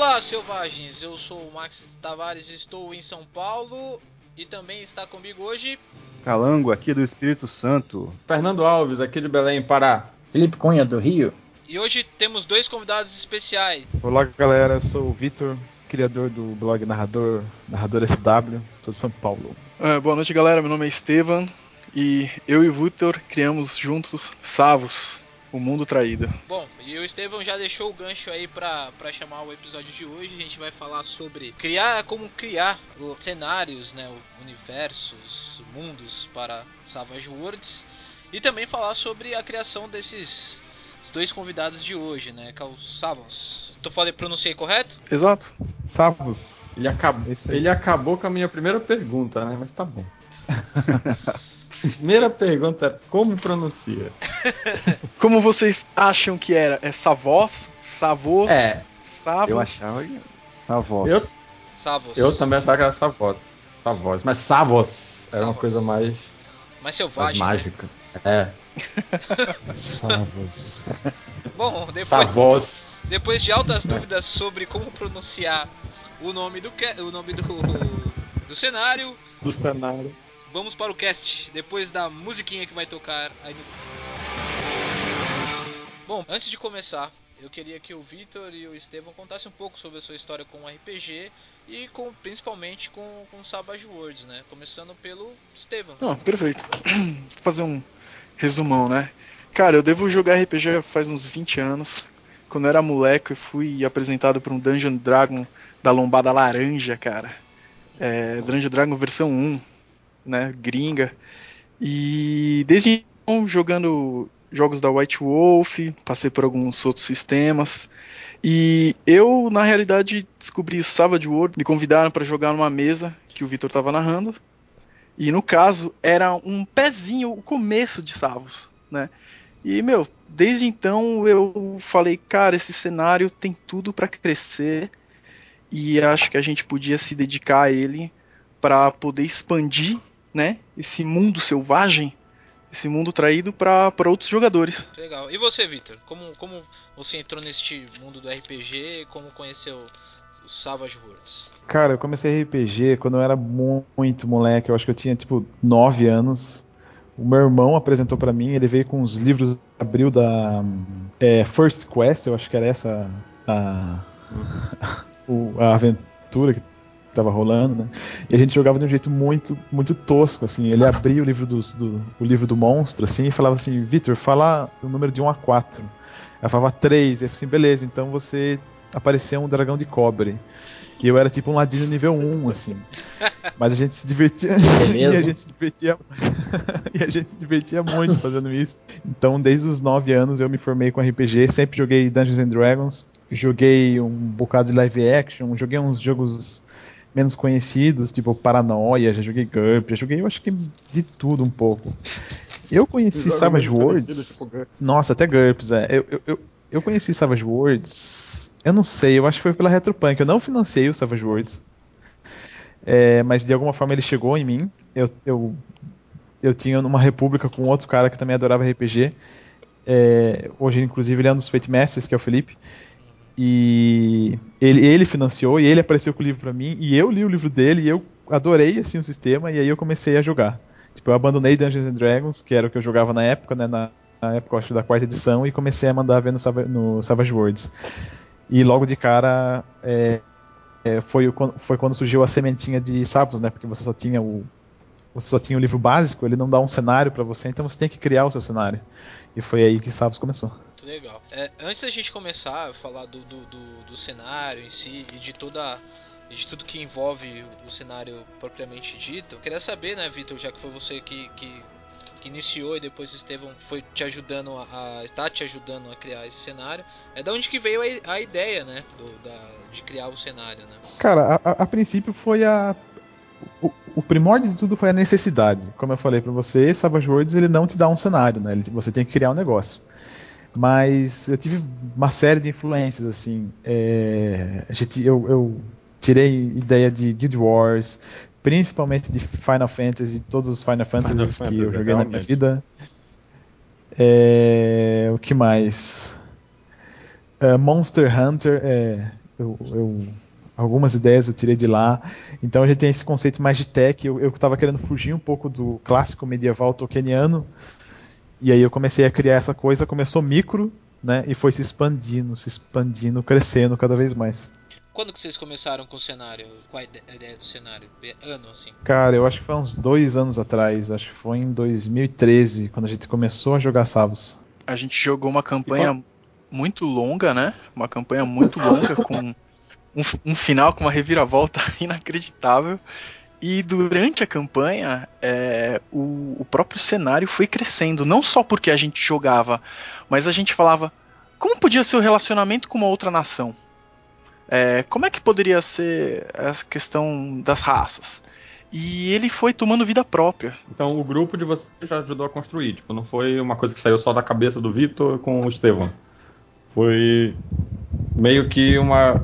Olá, selvagens! Eu sou o Max Tavares, estou em São Paulo e também está comigo hoje. Calango, aqui do Espírito Santo. Fernando Alves, aqui de Belém, Pará. Felipe Cunha, do Rio. E hoje temos dois convidados especiais. Olá galera, eu sou o Vitor, criador do blog Narrador, Narrador SW, sou de São Paulo. É, boa noite galera, meu nome é Estevam e eu e o Vitor criamos juntos Savos, o Mundo Traído. Bom, e o Estevam já deixou o gancho aí pra, pra chamar o episódio de hoje. A gente vai falar sobre criar, como criar cenários, né, universos, mundos para Savage Worlds. E também falar sobre a criação desses dois convidados de hoje, né? Que é o Savos. Tu falei, pronunciei correto? Exato. Savos. Ele acabou, ele acabou com a minha primeira pergunta, né? Mas tá bom. primeira pergunta é como pronuncia? como vocês acham que era? É Savos? Savos? É. Savos? Eu achava que Savos. Eu, Savos. eu também achava que era Savos. Savos. Mas Savos era uma coisa mais. Mais selvagem. Mais né? mágica. É. Savos. Bom, depois, Savos. depois de altas dúvidas sobre como pronunciar o nome do o nome do, do cenário, do cenário. Vamos para o cast depois da musiquinha que vai tocar aí no Bom, antes de começar, eu queria que o Vitor e o Estevão contassem um pouco sobre a sua história com o RPG e com, principalmente com, com Savage Worlds, né? Começando pelo Estevão. Ah, perfeito. Vou fazer um resumão, né? Cara, eu devo jogar RPG faz uns 20 anos. Quando eu era moleque, eu fui apresentado por um Dungeon Dragon da lombada laranja, cara. É, Dungeon Dragon versão 1, né? Gringa. E desde então, jogando jogos da White Wolf, passei por alguns outros sistemas. E eu, na realidade, descobri o Savage World, me convidaram para jogar numa mesa que o Vitor estava narrando. E no caso, era um pezinho, o começo de Savos, né? E, meu, desde então eu falei, cara, esse cenário tem tudo para crescer e acho que a gente podia se dedicar a ele para poder expandir, né, esse mundo selvagem, esse mundo traído para outros jogadores. Legal. E você, Victor? Como, como você entrou neste mundo do RPG? Como conheceu os Savage Worlds? Cara, eu comecei RPG quando eu era muito moleque. Eu acho que eu tinha tipo 9 anos. O meu irmão apresentou para mim, ele veio com os livros abril da é, First Quest, eu acho que era essa a, a aventura que tava rolando, né? E a gente jogava de um jeito muito, muito tosco, assim. Ele abria o livro, dos, do, o livro do monstro, assim, e falava assim, Victor, fala o número de 1 a 4. Ela falava 3, e eu falei assim, beleza, então você apareceu um dragão de cobre. E eu era tipo um ladino nível 1, assim. Mas a gente se divertia. e a gente se divertia. e a gente se divertia muito fazendo isso. Então, desde os 9 anos eu me formei com RPG, sempre joguei Dungeons and Dragons, joguei um bocado de live action, joguei uns jogos menos conhecidos, tipo Paranoia, já joguei GURP, já joguei, eu acho que de tudo um pouco. Eu conheci Savage Worlds. Tipo, nossa, até GURPS, é. Eu, eu, eu, eu conheci Savage Worlds eu não sei, eu acho que foi pela Retropunk. Eu não financei o Savage Worlds. É, mas de alguma forma ele chegou em mim. Eu, eu, eu tinha uma república com outro cara que também adorava RPG. É, hoje, inclusive, ele é um dos Fate Masters, que é o Felipe. E ele, ele financiou e ele apareceu com o livro para mim. E eu li o livro dele e eu adorei assim, o sistema. E aí eu comecei a jogar. Tipo, eu abandonei Dungeons and Dragons, que era o que eu jogava na época, né, na, na época acho, da quarta edição, e comecei a mandar ver no, no Savage Worlds. E logo de cara é, é, foi, foi quando surgiu a sementinha de Savos, né? Porque você só tinha o você só tinha o livro básico, ele não dá um cenário para você, então você tem que criar o seu cenário. E foi aí que Savos começou. Muito legal. É, antes da gente começar a falar do, do, do, do cenário em si e de toda de tudo que envolve o cenário propriamente dito. Queria saber, né, Vitor, já que foi você que, que que iniciou e depois Estevão foi te ajudando a, está te ajudando a criar esse cenário. É da onde que veio a, a ideia, né, do, da, de criar o cenário, né? Cara, a, a princípio foi a o, o, primórdio de tudo foi a necessidade. Como eu falei para você, Savage Worlds ele não te dá um cenário, né? Ele, você tem que criar um negócio. Mas eu tive uma série de influências assim. É, a gente, eu, eu tirei ideia de Guild Wars, principalmente de Final Fantasy, todos os Final Fantasy que eu joguei realmente. na minha vida. É, o que mais? Uh, Monster Hunter, é, eu, eu, algumas ideias eu tirei de lá. Então a gente tem esse conceito mais de tech. Eu estava querendo fugir um pouco do clássico medieval tolkieniano. E aí eu comecei a criar essa coisa, começou micro, né? E foi se expandindo, se expandindo, crescendo cada vez mais. Quando que vocês começaram com o cenário? Qual a ideia do cenário? Ano, assim? Cara, eu acho que foi uns dois anos atrás. Acho que foi em 2013, quando a gente começou a jogar Savos. A gente jogou uma campanha muito longa, né? Uma campanha muito longa, com um, um final com uma reviravolta inacreditável. E durante a campanha, é, o, o, próprio cenário foi crescendo. Não só porque a gente jogava, mas a gente falava como podia ser o relacionamento com uma outra nação. É, como é que poderia ser essa questão das raças? E ele foi tomando vida própria. Então o grupo de vocês já ajudou a construir, tipo, não foi uma coisa que saiu só da cabeça do Vitor com o Estevão. Foi meio que uma.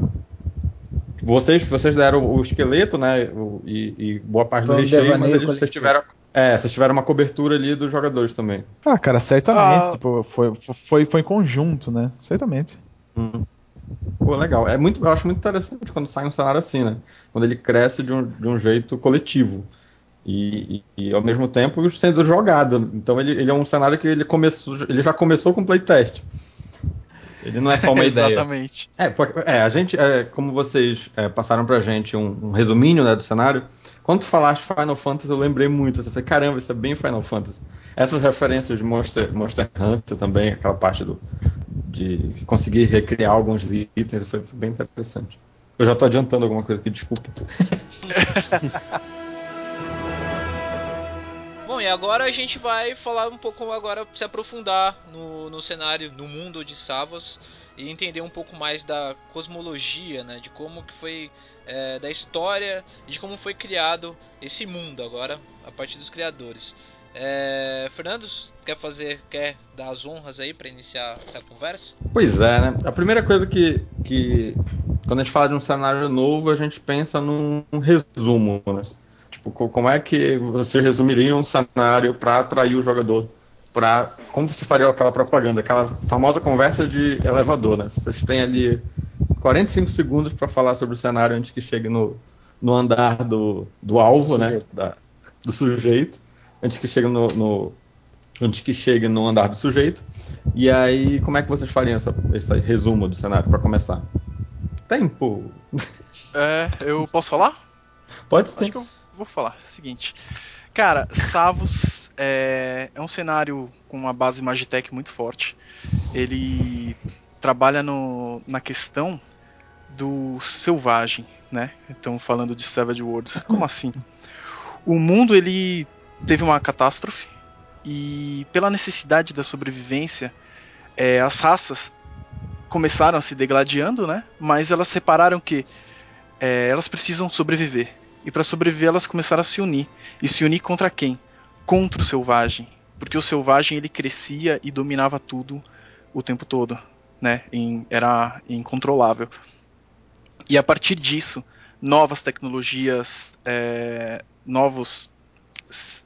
Vocês, vocês deram o esqueleto, né? E, e boa parte do recheio, mas eles, vocês tiveram. É, vocês tiveram uma cobertura ali dos jogadores também. Ah, cara, certamente. Ah. Tipo, foi, foi, foi em conjunto, né? Certamente. Hum. Pô, legal. É muito, eu acho muito interessante quando sai um cenário assim, né? Quando ele cresce de um, de um jeito coletivo. E, e, e, ao mesmo tempo sendo jogado. Então ele, ele é um cenário que ele começou, ele já começou com playtest. Ele não é só uma ideia. Exatamente. É, é, a gente, é, como vocês é, passaram pra gente um, um resuminho né, do cenário, quando tu falaste Final Fantasy, eu lembrei muito. Eu falei, caramba, isso é bem Final Fantasy. Essas referências de Monster, Monster Hunter também, aquela parte do, de conseguir recriar alguns itens, foi, foi bem interessante. Eu já tô adiantando alguma coisa aqui, desculpa. Bom, e agora a gente vai falar um pouco agora, se aprofundar no, no cenário, no mundo de Savos e entender um pouco mais da cosmologia, né, de como que foi, é, da história e de como foi criado esse mundo agora, a partir dos criadores. É, quer fazer, quer dar as honras aí para iniciar essa conversa? Pois é, né? A primeira coisa que, que quando a gente fala de um cenário novo, a gente pensa num resumo, né? Tipo, como é que você resumiria um cenário para atrair o jogador? Pra, como você faria aquela propaganda, aquela famosa conversa de elevador, né? Vocês têm ali 45 segundos para falar sobre o cenário antes que chegue no, no andar do, do alvo, né? Da, do sujeito antes que chegue no, no, antes que chegue no andar do sujeito. E aí, como é que vocês fariam essa, esse resumo do cenário para começar? Tempo. É, eu posso falar? Pode ser. Acho que eu vou falar. Seguinte, cara, Savos é, é um cenário com uma base Magitech muito forte. Ele trabalha no, na questão do selvagem, né? Então falando de Savage Worlds, como assim? O mundo ele teve uma catástrofe e pela necessidade da sobrevivência, é, as raças começaram a se degladiando, né? Mas elas separaram que é, elas precisam sobreviver. E para sobreviver elas começaram a se unir. E se unir contra quem? Contra o selvagem. Porque o selvagem ele crescia e dominava tudo o tempo todo, né? Em, era incontrolável. E a partir disso, novas tecnologias, é, novos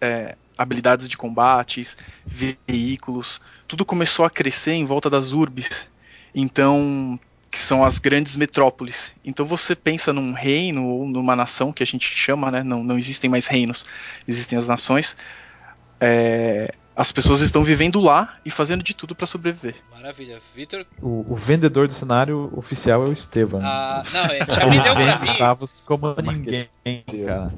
é, habilidades de combates, veículos, tudo começou a crescer em volta das urbes. Então, que são as grandes metrópoles. Então você pensa num reino ou numa nação que a gente chama, né? Não, não existem mais reinos, existem as nações. É, as pessoas estão vivendo lá e fazendo de tudo para sobreviver. Maravilha. Vitor? O, o, vendedor do cenário oficial é o Estevam. Ah, não, ele já vendeu pra mim. Savos como ninguém, cara.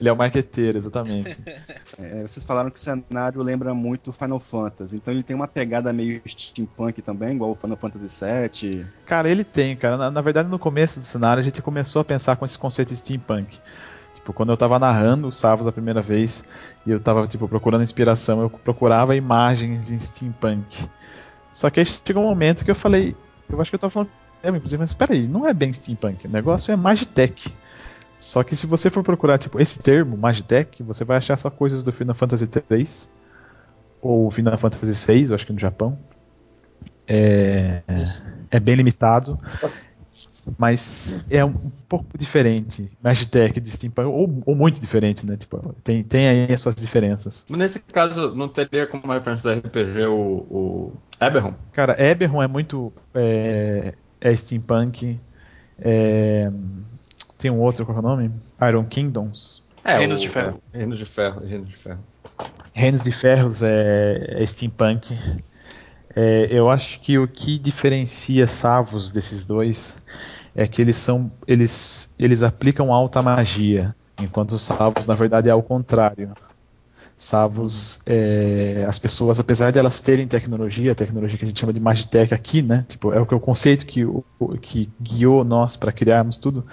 Ele é o marqueteiro, exatamente. É, vocês falaram que o cenário lembra muito Final Fantasy, então ele tem uma pegada meio steampunk também, igual o Final Fantasy VII. Cara, ele tem, cara. Na, na verdade, no começo do cenário, a gente começou a pensar com esse conceito de steampunk. Tipo, quando eu tava narrando o Savos a primeira vez e eu tava, tipo, procurando inspiração, eu procurava imagens em steampunk. Só que aí chegou um momento que eu falei, eu acho que eu tava falando, é, inclusive, mas peraí, não é bem steampunk, o negócio é Magitech. Só que se você for procurar tipo esse termo, Magitech, você vai achar só coisas do Final Fantasy 3 ou Final Fantasy 6, eu acho que no Japão. É, é bem limitado, mas é um pouco diferente. Magitech de Steampunk, ou, ou muito diferente, né? Tipo, tem, tem aí as suas diferenças. Nesse caso, não teria como referência do RPG o, o Eberron? Cara, Eberron é muito. É, é steampunk É, tem um outro, qual é o nome? Iron Kingdoms. É, Reinos o- de Ferro. é, Reinos de Ferro. Reinos de Ferro. Reinos de Ferros é, é steampunk. É, eu acho que o que diferencia Savos desses dois é que eles são eles eles aplicam alta magia, enquanto os Savos na verdade é ao contrário. Savos, é, as pessoas, apesar de elas terem tecnologia, a tecnologia que a gente chama de Magitech aqui, né? Tipo, é o que é o conceito que, que guiou nós para criarmos tudo,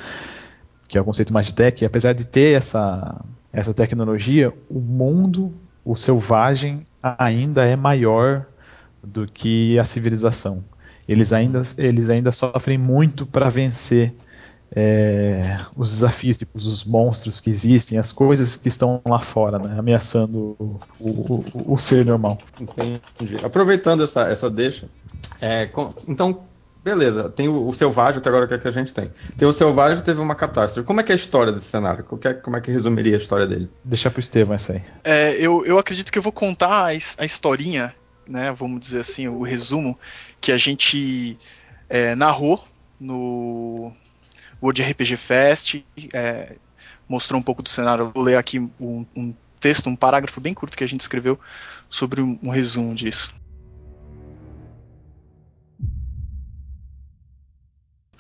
que é o conceito Magitech. E apesar de ter essa, essa tecnologia, o mundo, o selvagem, ainda é maior do que a civilização. Eles ainda, eles ainda sofrem muito para vencer é, os desafios, tipo, os monstros que existem, as coisas que estão lá fora, né, ameaçando o, o, o- o ser normal. Entendi. Aproveitando essa, essa deixa, é, com- então, beleza, tem o, o Selvagem até agora que, é que a gente tem. Tem o Selvagem teve uma catástrofe. Como é que é a história desse cenário? Como é, como é que resumiria a história dele? Deixar pro Estevão essa aí. É, eu, eu acredito que eu vou contar a, a historinha, né? Vamos dizer assim, o resumo que a gente é, narrou no World RPG Fest. é, mostrou um pouco do cenário. Eu vou ler aqui um, um texto, um parágrafo bem curto que a gente escreveu sobre um, um resumo disso.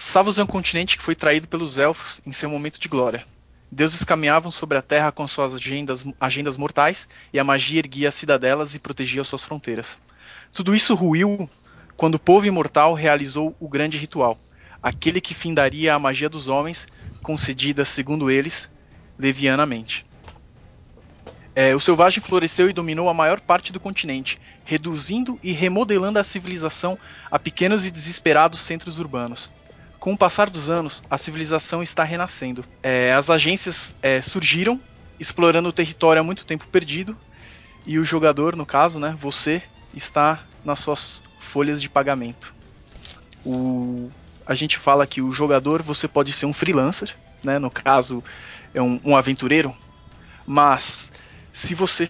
Savos é um continente que foi traído pelos elfos em seu momento de glória. Deuses caminhavam sobre a terra com suas agendas, agendas mortais e a magia erguia as cidadelas e protegia suas fronteiras. Tudo isso ruiu quando o povo imortal realizou o grande ritual, aquele que findaria a magia dos homens, concedida, segundo eles, levianamente. É, o selvagem floresceu e dominou a maior parte do continente, reduzindo e remodelando a civilização a pequenos e desesperados centros urbanos. Com o passar dos anos, a civilização está renascendo. É, as agências é, surgiram, explorando o território há muito tempo perdido, e o jogador, no caso, né, você, está nas suas folhas de pagamento. O, a gente fala que o jogador você pode ser um freelancer, né, no caso é um, um aventureiro, mas se você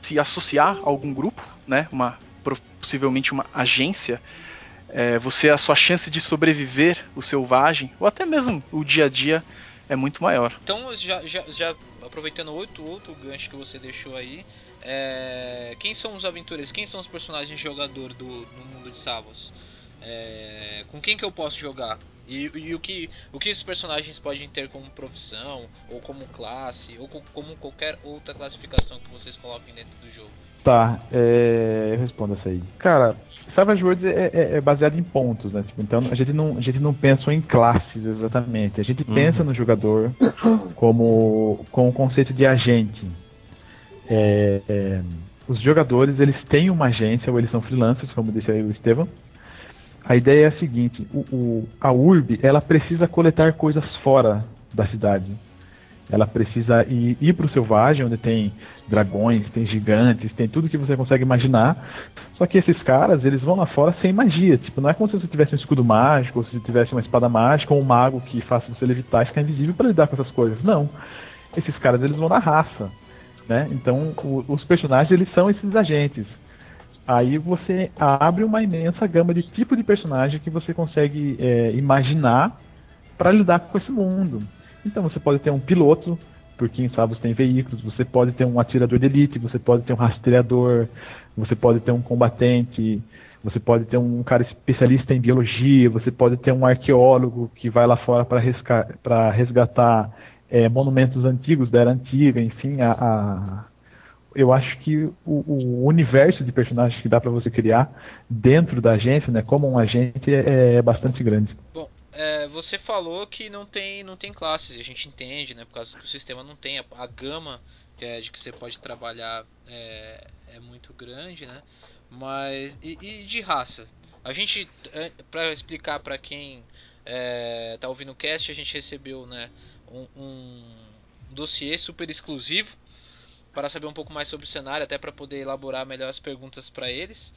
se associar a algum grupo, né, uma, possivelmente uma agência, é, você a sua chance de sobreviver o selvagem ou até mesmo o dia a dia é muito maior. Então, já, já, já aproveitando outro, outro gancho que você deixou aí, é, quem são os aventureiros? Quem são os personagens jogador do, no mundo de Savos? É, com quem que eu posso jogar? E, e, o, que, o que esses personagens podem ter como profissão, ou como classe, ou co como qualquer outra classificação que vocês coloquem dentro do jogo? Tá, é, eu respondo essa aí. Cara, Savage Worlds é, é, é, baseado em pontos, né? Então a gente, não, a gente não pensa em classes exatamente. A gente uhum. pensa no jogador como com o conceito de agente. É, é, os jogadores eles têm uma agência ou eles são freelancers, como disse aí o Estevam. A ideia é a seguinte: o, o, a URB ela precisa coletar coisas fora da cidade. Ela precisa ir, ir para o selvagem, onde tem dragões, tem gigantes, tem tudo que você consegue imaginar. Só que esses caras, eles vão lá fora sem magia. Tipo, não é como se você tivesse um escudo mágico, ou se tivesse uma espada mágica, ou um mago que faça você levitar e ficar invisível para lidar com essas coisas. Não. Esses caras, eles vão na raça. Né? Então, o, os personagens, eles são esses agentes. Aí você abre uma imensa gama de tipo de personagem que você consegue é, imaginar para lidar com esse mundo. Então você pode ter um piloto, porque em Savos tem veículos, você pode ter um atirador de elite, você pode ter um rastreador, você pode ter um combatente, você pode ter um cara especialista em biologia, você pode ter um arqueólogo que vai lá fora para resgatar, resgatar é, monumentos antigos da era antiga, enfim, a, a eu acho que o, o, universo de personagens que dá para você criar dentro da agência, né, como um agente, é, é bastante grande. Bom, é, você falou que não tem, não tem classes, a gente entende, né, por causa que o sistema não tem a, a gama que é, de que você pode trabalhar é, é muito grande, né? Mas e, e, de raça? A gente, para explicar para quem é, tá ouvindo o cast, a gente recebeu, né, um, um dossiê super exclusivo para saber um pouco mais sobre o cenário, até para poder elaborar melhor as perguntas para eles.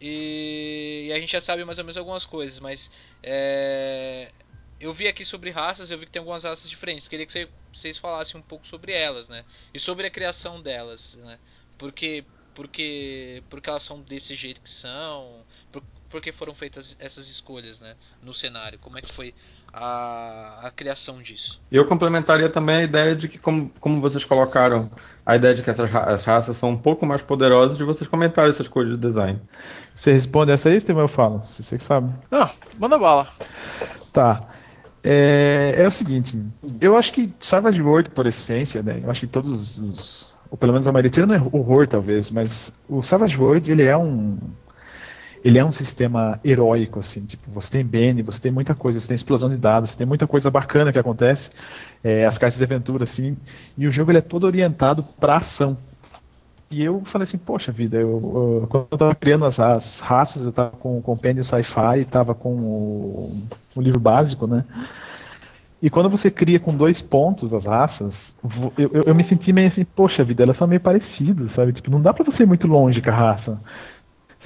E, e, a gente já sabe mais ou menos algumas coisas, mas é, eu vi aqui sobre raças, eu vi que tem algumas raças diferentes. Queria que vocês falassem um pouco sobre elas, né? E sobre a criação delas, né? Porque porque porque elas são desse jeito que são, por, porque foram feitas essas escolhas, né? No cenário, como é que foi a, a criação disso. Eu complementaria também a ideia de que, como, como vocês colocaram, a ideia de que essas ra- as raças são um pouco mais poderosas, de vocês comentarem essas coisas de design. Você responde essa aí, Steven? Eu falo. Você que sabe. Não, manda bala. Tá. É, é o seguinte, eu acho que Savage World, por essência, né? Eu acho que todos os. ou pelo menos a maioria, não é horror talvez, mas o Savage World ele é um. Ele é um sistema heróico, assim, tipo, você tem Bane, você tem muita coisa, você tem explosão de dados, você tem muita coisa bacana que acontece, é, as cartas de aventura, assim, e o jogo ele é todo orientado pra ação. E eu falei assim, poxa vida, eu, eu- quando eu tava criando as, as raças, eu tava com o Compêndio Sci-Fi, tava com o, o livro básico, né? E quando você cria com dois pontos as raças, eu, eu, eu me senti meio assim, poxa vida, elas são meio parecidas, sabe? Tipo, não dá pra você ir muito longe com a raça.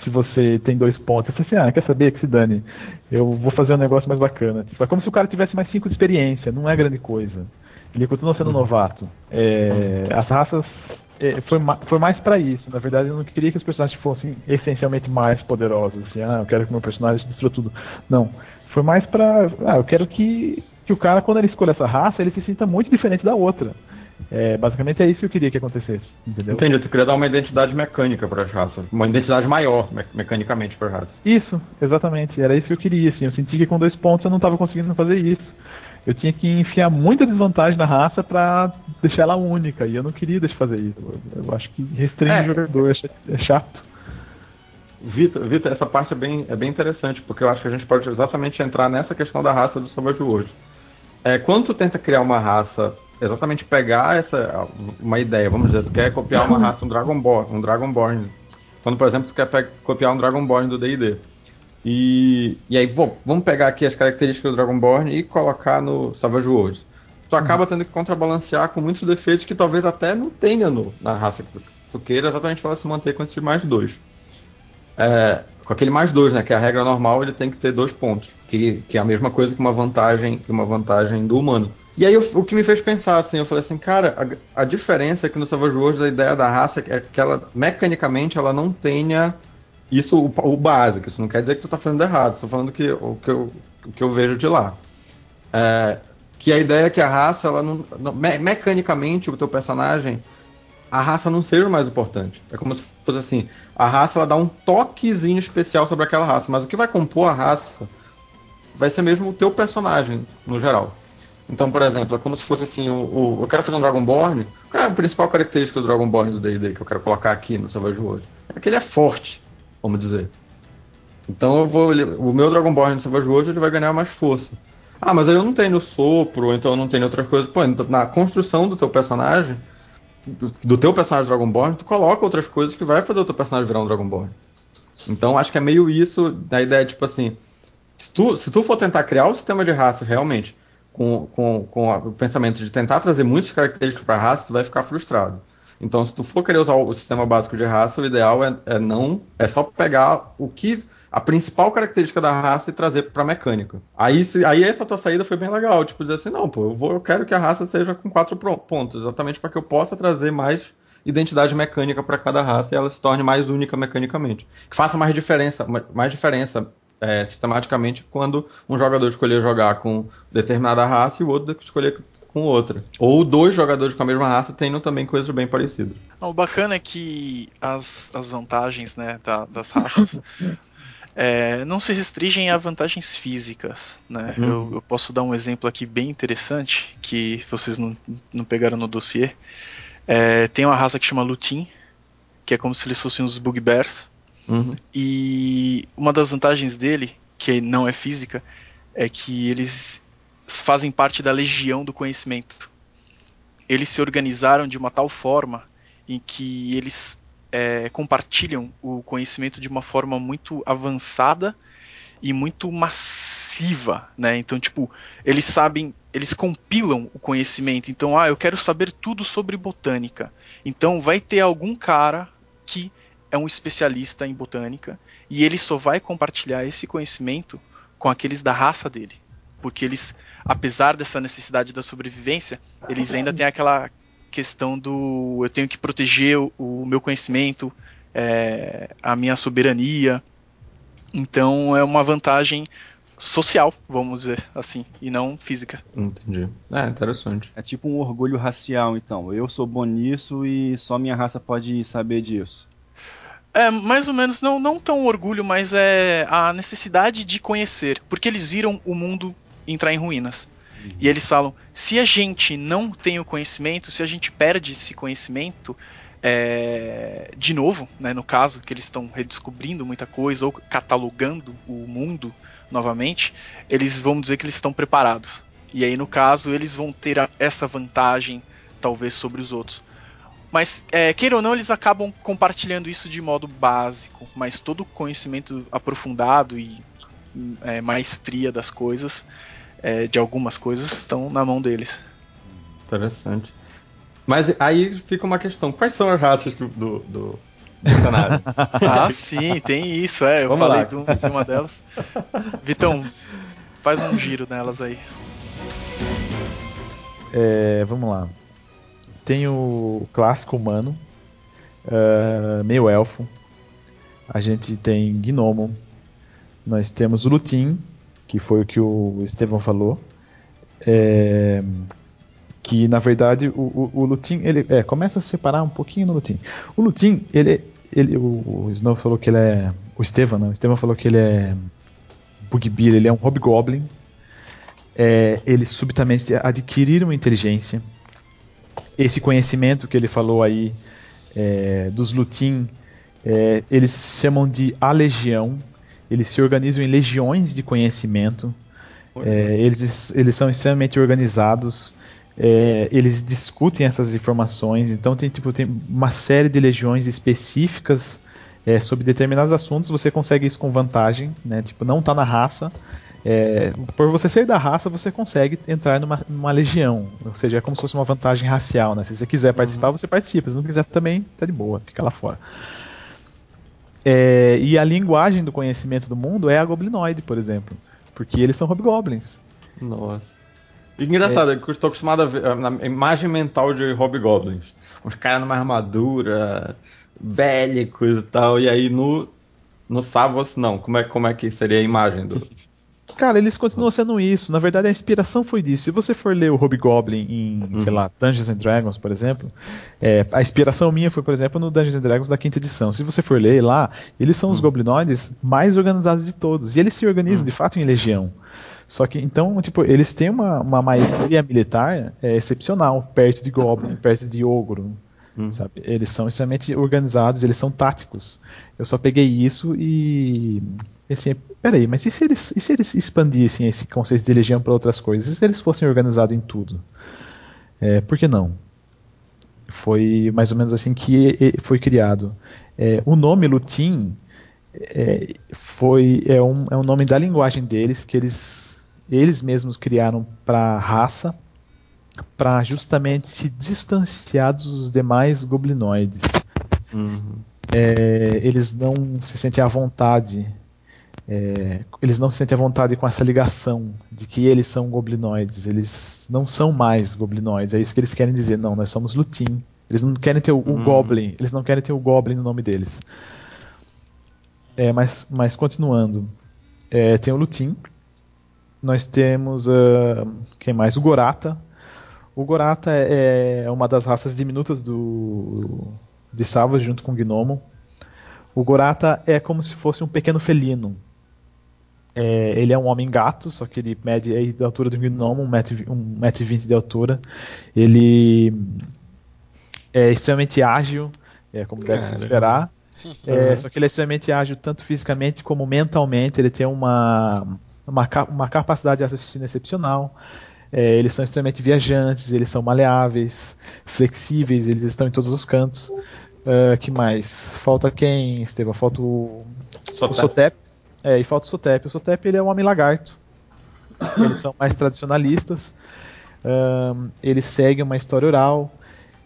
Se você tem dois pontos. Eu falei assim, ah, quer saber que se dane. Eu vou fazer um negócio mais bacana. É como se o cara tivesse mais cinco de experiência, não é grande coisa. Ele continua sendo novato. É, as raças é, foi, foi mais pra isso. Na verdade, eu não queria que os personagens fossem essencialmente mais poderosos. Assim, ah, eu quero que meu personagem destrua tudo. Não. Foi mais pra. Ah, eu quero que, que o cara, quando ele escolha essa raça, ele se sinta muito diferente da outra. É, basicamente é isso que eu queria que acontecesse. Entendeu? Entendi, tu queria dar uma identidade mecânica para as raças. Uma identidade maior, me- mecanicamente, para as raças. Isso, exatamente. Era isso que eu queria. Assim. Eu senti que com dois pontos eu não estava conseguindo fazer isso. Eu tinha que enfiar muita desvantagem na raça pra deixar ela única. E eu não queria deixar fazer isso. Eu, eu acho que restringe É. o jogador, é é chato. Vitor, Vitor, essa parte é bem, é bem interessante, porque eu acho que a gente pode exatamente entrar nessa questão da raça do Savage World. É, quando tu tenta criar uma raça, exatamente pegar essa uma ideia, vamos dizer, tu quer copiar uma raça, um Dragonborn, um Dragonborn. Quando, por exemplo, tu quer copiar um Dragonborn do D&D. E, e aí, bom, vamos pegar aqui as características do Dragonborn e colocar no Savage Worlds. Tu acaba tendo que contrabalancear com muitos defeitos que talvez até não tenha no, na raça que tu, tu queira, exatamente para se manter com esses mais dois. É, com aquele mais dois, né? Que é a regra normal, ele tem que ter dois pontos. Que, que é a mesma coisa que uma vantagem que uma vantagem do humano. E aí eu- o que me fez pensar, assim, eu falei assim, cara, a, a diferença é que no Savage Worlds a ideia da raça é que ela, mecanicamente, ela não tenha isso, o, o básico. Isso não quer dizer que tu tá fazendo errado, estou falando que, o, que eu, o que eu vejo de lá. É, que a ideia é que a raça, ela não, não- me- mecanicamente, o teu personagem, a raça não seja o mais importante. É como se fosse assim, a raça ela dá um toquezinho especial sobre aquela raça, mas o que vai compor a raça vai ser mesmo o teu personagem, no geral. Então, por exemplo, é como se fosse assim, o, o- eu quero fazer um Dragonborn, qual é a principal característica do Dragonborn do D&D que eu quero colocar aqui no Savage World? É que ele é forte, vamos dizer. Então eu vou, ele- o meu Dragonborn no Savage World ele vai ganhar mais força. Ah, mas aí eu não tenho sopro, então eu não tenho outras coisas. Pô, então, na construção do teu personagem, do, do teu personagem Dragonborn, tu coloca outras coisas que vai fazer o teu personagem virar um Dragonborn. Então acho que é meio isso da ideia, tipo assim, se tu, se tu for tentar criar o sistema de raça realmente com, com, com o pensamento de tentar trazer muitas características para a raça, tu vai ficar frustrado. Então, se tu for querer usar o sistema básico de raça, o ideal é, é não é só pegar o que a principal característica da raça e trazer para mecânica. Aí, se, aí essa tua saída foi bem legal, tipo dizer assim, não, pô, eu vou, eu quero que a raça seja com quatro pontos, exatamente para que eu possa trazer mais identidade mecânica para cada raça e ela se torne mais única mecanicamente, que faça mais diferença, ma- mais diferença é, sistematicamente quando um jogador escolher jogar com determinada raça e o outro escolher com outra. Ou dois jogadores com a mesma raça tendo também coisas bem parecidas. Não, o bacana é que as, as vantagens né, da- das raças é, não se restringem a vantagens físicas. Né? Uhum. Eu, eu posso dar um exemplo aqui bem interessante que vocês não, não pegaram no dossiê. É, tem uma raça que chama Lutin, que é como se eles fossem os Bugbears. Uhum. E uma das vantagens dele, que não é física, é que eles fazem parte da legião do conhecimento. Eles se organizaram de uma tal forma em que eles é, compartilham o conhecimento de uma forma muito avançada e muito massiva, né? Então, tipo, eles sabem, eles compilam o conhecimento. Então, ah, eu quero saber tudo sobre botânica. Então, vai ter algum cara que é um especialista em botânica e ele só vai compartilhar esse conhecimento com aqueles da raça dele, porque eles, apesar dessa necessidade da sobrevivência, eles ainda têm aquela questão do eu tenho que proteger o, o meu conhecimento, é, a minha soberania. Então é uma vantagem social, vamos dizer assim, e não física. Entendi. É, interessante. É tipo um orgulho racial, então. Eu sou bom nisso e só minha raça pode saber disso. É, mais ou menos, não, não tão orgulho, mas é a necessidade de conhecer. Porque eles viram o mundo entrar em ruínas. E eles falam: se a gente não tem o conhecimento, se a gente perde esse conhecimento, é, de novo, né, no caso, que eles estão redescobrindo muita coisa ou catalogando o mundo novamente, eles vão dizer que eles estão preparados. E aí, no caso, eles vão ter a, essa vantagem, talvez, sobre os outros. Mas, é, queira ou não, eles acabam compartilhando isso de modo básico, mas todo o conhecimento aprofundado e é, maestria das coisas, é, de algumas coisas, estão na mão deles. Interessante. Mas aí fica uma questão: quais são as raças do, do, do cenário? ah, sim, tem isso, é. Eu Vamos falei de, um- de uma delas. Vitão, faz um giro nelas aí. É, vamos lá. Tem o clássico humano, ah, meio elfo. A gente tem gnomo. Nós temos o Lutin, que foi o que o Estevão falou. É, que na verdade o, o, o ele é, começa a separar um pouquinho no Lutin. O Lutin, ele, ele o, o Snow falou que ele é. O Estevão, não. O falou que ele é. Bugbear, ele é um Hobgoblin. É, eles subitamente adquiriram inteligência. Esse conhecimento que ele falou aí é, dos Lutin, é, eles chamam de a legião. Eles se organizam em legiões de conhecimento. É, eles, eles são extremamente organizados. é, eles discutem essas informações. Então tem tipo tem uma série de legiões específicas é, sobre determinados assuntos. Você consegue isso com vantagem, né? Tipo não tá na raça. É, por você ser da raça, você consegue entrar numa, numa legião. Ou seja, é como se fosse uma vantagem racial, né? Se você quiser participar, você participa. Se não quiser também, tá de boa, fica lá fora. É, e a linguagem do conhecimento do mundo é a goblinoide, por exemplo. Porque eles são hobgoblins. Nossa. E engraçado, é eu estou acostumado a ver a- na imagem mental de Hobgoblins. Uns caras numa armadura, bélicos e tal. E aí no, no Savos, não. Como é, como é que seria a imagem do. Cara, eles continuam sendo isso. Na verdade, a inspiração foi disso. Se você for ler o Hobgoblin em, sei lá, Dungeons and Dragons, por exemplo, é, a inspiração minha foi, por exemplo, no Dungeons and Dragons da quinta edição. Se você for ler lá, eles são os goblinoides mais organizados de todos. E eles se organizam, de fato, em legião. Só que, então, tipo, eles têm uma, uma maestria militar é, excepcional, perto de Goblin, perto de Ogro. Sabe? Eles são extremamente organizados, eles são táticos. Eu só peguei isso e. Assim, peraí, mas e se eles, e se eles expandissem esse conceito de legião para outras coisas? E se eles fossem organizados em tudo? É, por que não? Foi mais ou menos assim que foi criado. É, o nome Lutin é, foi, é, um, é um nome da linguagem deles, que eles, eles mesmos criaram para raça, para justamente se distanciar dos demais goblinoides. Uhum. É, eles não se sentem à vontade. É, eles não se sentem à vontade com essa ligação de que eles são goblinoides. Eles não são mais goblinoides. É isso que eles querem dizer. Não, nós somos Lutin. Eles não querem ter o, o Goblin. Eles não querem ter o Goblin no nome deles. É, mas, mas continuando. É, tem o Lutin. Nós temos. ah, quem mais? O Gorata. O Gorata é é uma das raças diminutas do de Savas junto com o Gnomo. O Gorata é como se fosse um pequeno felino. É, ele é um homem gato, só que ele mede aí da altura do Gnomo, 1,20m de altura. Ele é extremamente ágil, é, como deve se esperar. É, Uhum. Só que ele é extremamente ágil tanto fisicamente como mentalmente. Ele tem uma, uma, uma capacidade de raciocínio excepcional. É, eles são extremamente viajantes, eles são maleáveis, flexíveis, eles estão em todos os cantos. Ah, que mais? Falta quem, Estevam? Falta o, o Sotep. É, e falta o Sotep. O Sotep ele é um homem lagarto. Eles são mais tradicionalistas. Ahn, eles seguem uma história oral.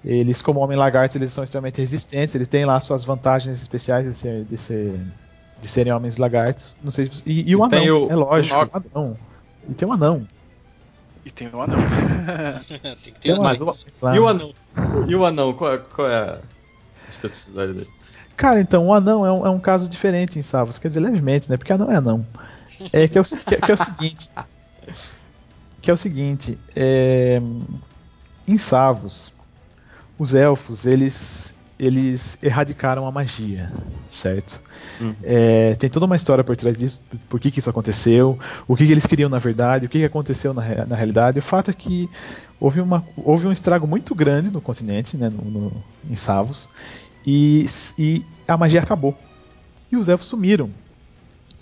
Eles, como homem lagarto, eles são extremamente resistentes. Eles têm lá suas vantagens especiais de, ser, de, ser- de serem homens lagartos. Não sei se, e, e o E anão, tem o- é lógico. o anão. E tem um anão. E tem o anão. Tem que ter Tem uma- Mas Claro. E o anão? E o anão? Qual é, qual é a especificidade dele? Cara, então, o anão é um, é um caso diferente em Savos. Quer dizer, levemente, né? Porque anão é anão. É que é o, que, que é o seguinte. Que é o seguinte. É, em Savos, os elfos, eles eles erradicaram a magia, certo? Uhum. É, tem toda uma história por trás disso, por que, que isso aconteceu, o que, que eles queriam na verdade, o que, que aconteceu na, na realidade. O fato é que houve, uma, houve um estrago muito grande no continente, né, no, no, em Savos, e, e a magia acabou. E os elfos sumiram.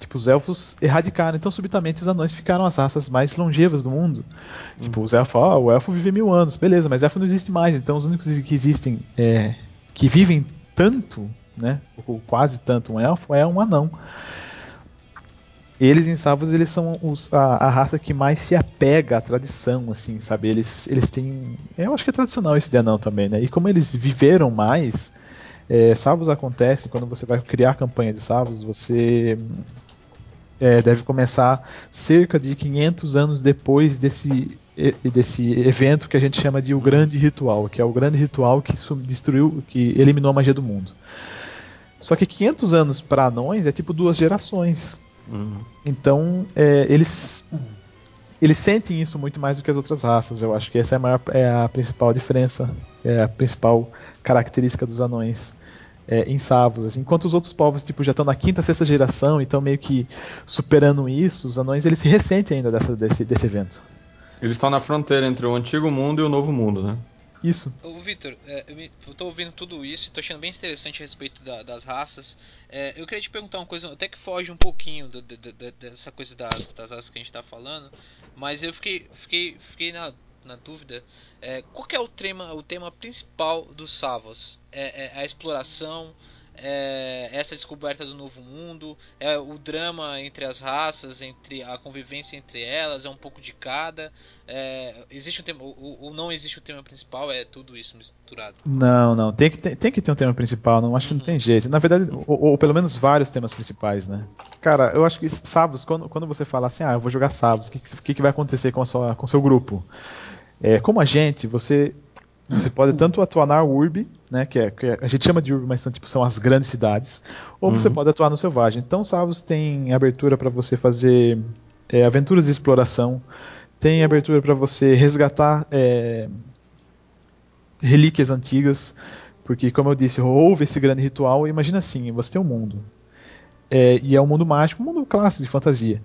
Tipo, os elfos erradicaram, então subitamente os anões ficaram as raças mais longevas do mundo. Tipo, os elfos, oh, o elfo vive mil anos, beleza, mas elfo não existe mais, então os únicos que existem é, que vivem tanto, né, ou quase tanto um elfo, é um anão. Eles em Savos, eles são os, a, a, raça que mais se apega à tradição, assim, sabe? Eles, eles têm. Eu acho que é tradicional isso de anão também, né? E como eles viveram mais, é, Savos acontece quando você vai criar a campanha de Savos, você é, deve começar cerca de 500 anos depois desse desse evento que a gente chama de o grande ritual, que é o grande ritual que destruiu, que eliminou a magia do mundo. Só que 500 anos para anões é tipo duas gerações. Uhum. Então é, eles eles sentem isso muito mais do que as outras raças. Eu acho que essa é a, maior, é a principal diferença, é a principal característica dos anões. É, em Savos, assim. enquanto os outros povos tipo já estão na quinta, sexta geração, então meio que superando isso, os anões eles se ressentem ainda dessa, desse, desse evento. Eles estão na fronteira entre o antigo mundo e o novo mundo, né? Isso. Ô, Victor, é, eu, eu tô ouvindo tudo isso e tô achando bem interessante a respeito da, das raças. É, eu queria te perguntar uma coisa, até que foge um pouquinho do, do, do, dessa coisa das, das raças que a gente tá falando, mas eu fiquei, fiquei, fiquei na, na dúvida. É, qual é o tema, o tema principal dos Savos? É, é a exploração? é essa descoberta do novo mundo, é o drama entre as raças, entre a convivência entre elas, é um pouco de cada. É, existe um tema, ou, não existe o um tema principal, é tudo isso misturado? Não, não, tem que ter, tem que ter um tema principal, não acho uhum. que não tem jeito. Na verdade, ou, ou, pelo menos vários temas principais, né? Cara, eu acho que Savos, quando, quando você fala assim, ah, eu vou jogar Savos, o que, que, que vai acontecer com, a sua, com o seu grupo? É, como agente, você você pode tanto atuar na URB, né, que, é, que a gente chama de URB, mas são, tipo, são as grandes cidades, ou uhum. você pode atuar no Selvagem. Então, Savos tem abertura para você fazer é, aventuras de exploração, tem abertura para você resgatar é, relíquias antigas, porque, como eu disse, houve esse grande ritual. Imagina assim: você tem um mundo, é, e é um mundo mágico, um mundo clássico de fantasia,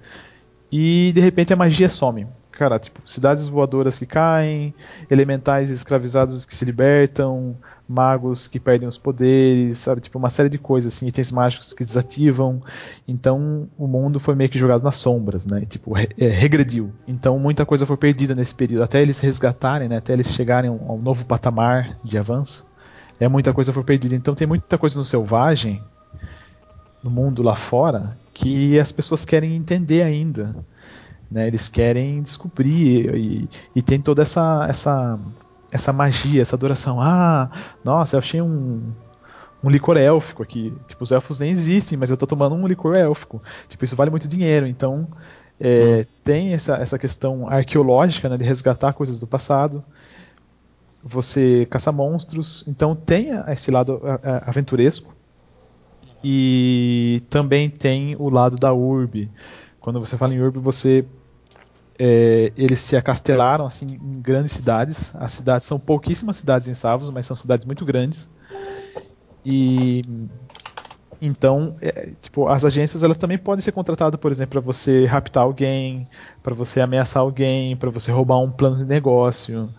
e de repente a magia some cara, tipo, cidades voadoras que caem, elementais escravizados que se libertam, magos que perdem os poderes, sabe? Tipo, uma série de coisas, assim, itens mágicos que desativam. Então, o mundo foi meio que jogado nas sombras, né? E, tipo, re é, regrediu. Então, muita coisa foi perdida nesse período. Até eles resgatarem, né? Até eles chegarem a um novo patamar de avanço. É, muita coisa foi perdida. Então, tem muita coisa no selvagem, no mundo lá fora, que as pessoas querem entender ainda. Né? Eles querem descobrir e, e tem toda essa, essa, essa magia, essa adoração. Ah, nossa, eu achei um, um licor élfico aqui. Tipo, os elfos nem existem, mas eu tô tomando um licor élfico. Tipo, isso vale muito dinheiro. Então, é, hum. tem essa, essa questão arqueológica né, de resgatar coisas do passado. Você caça monstros. Então, tem esse lado aventuresco. E também tem o lado da urbe. Quando você fala em urbe, você é, eles se acastelaram assim em grandes cidades. As cidades são pouquíssimas cidades em Savos, mas são cidades muito grandes. E então, é, tipo, as agências elas também podem ser contratadas, por exemplo, para você raptar alguém, para você ameaçar alguém, para você roubar um plano de negócio.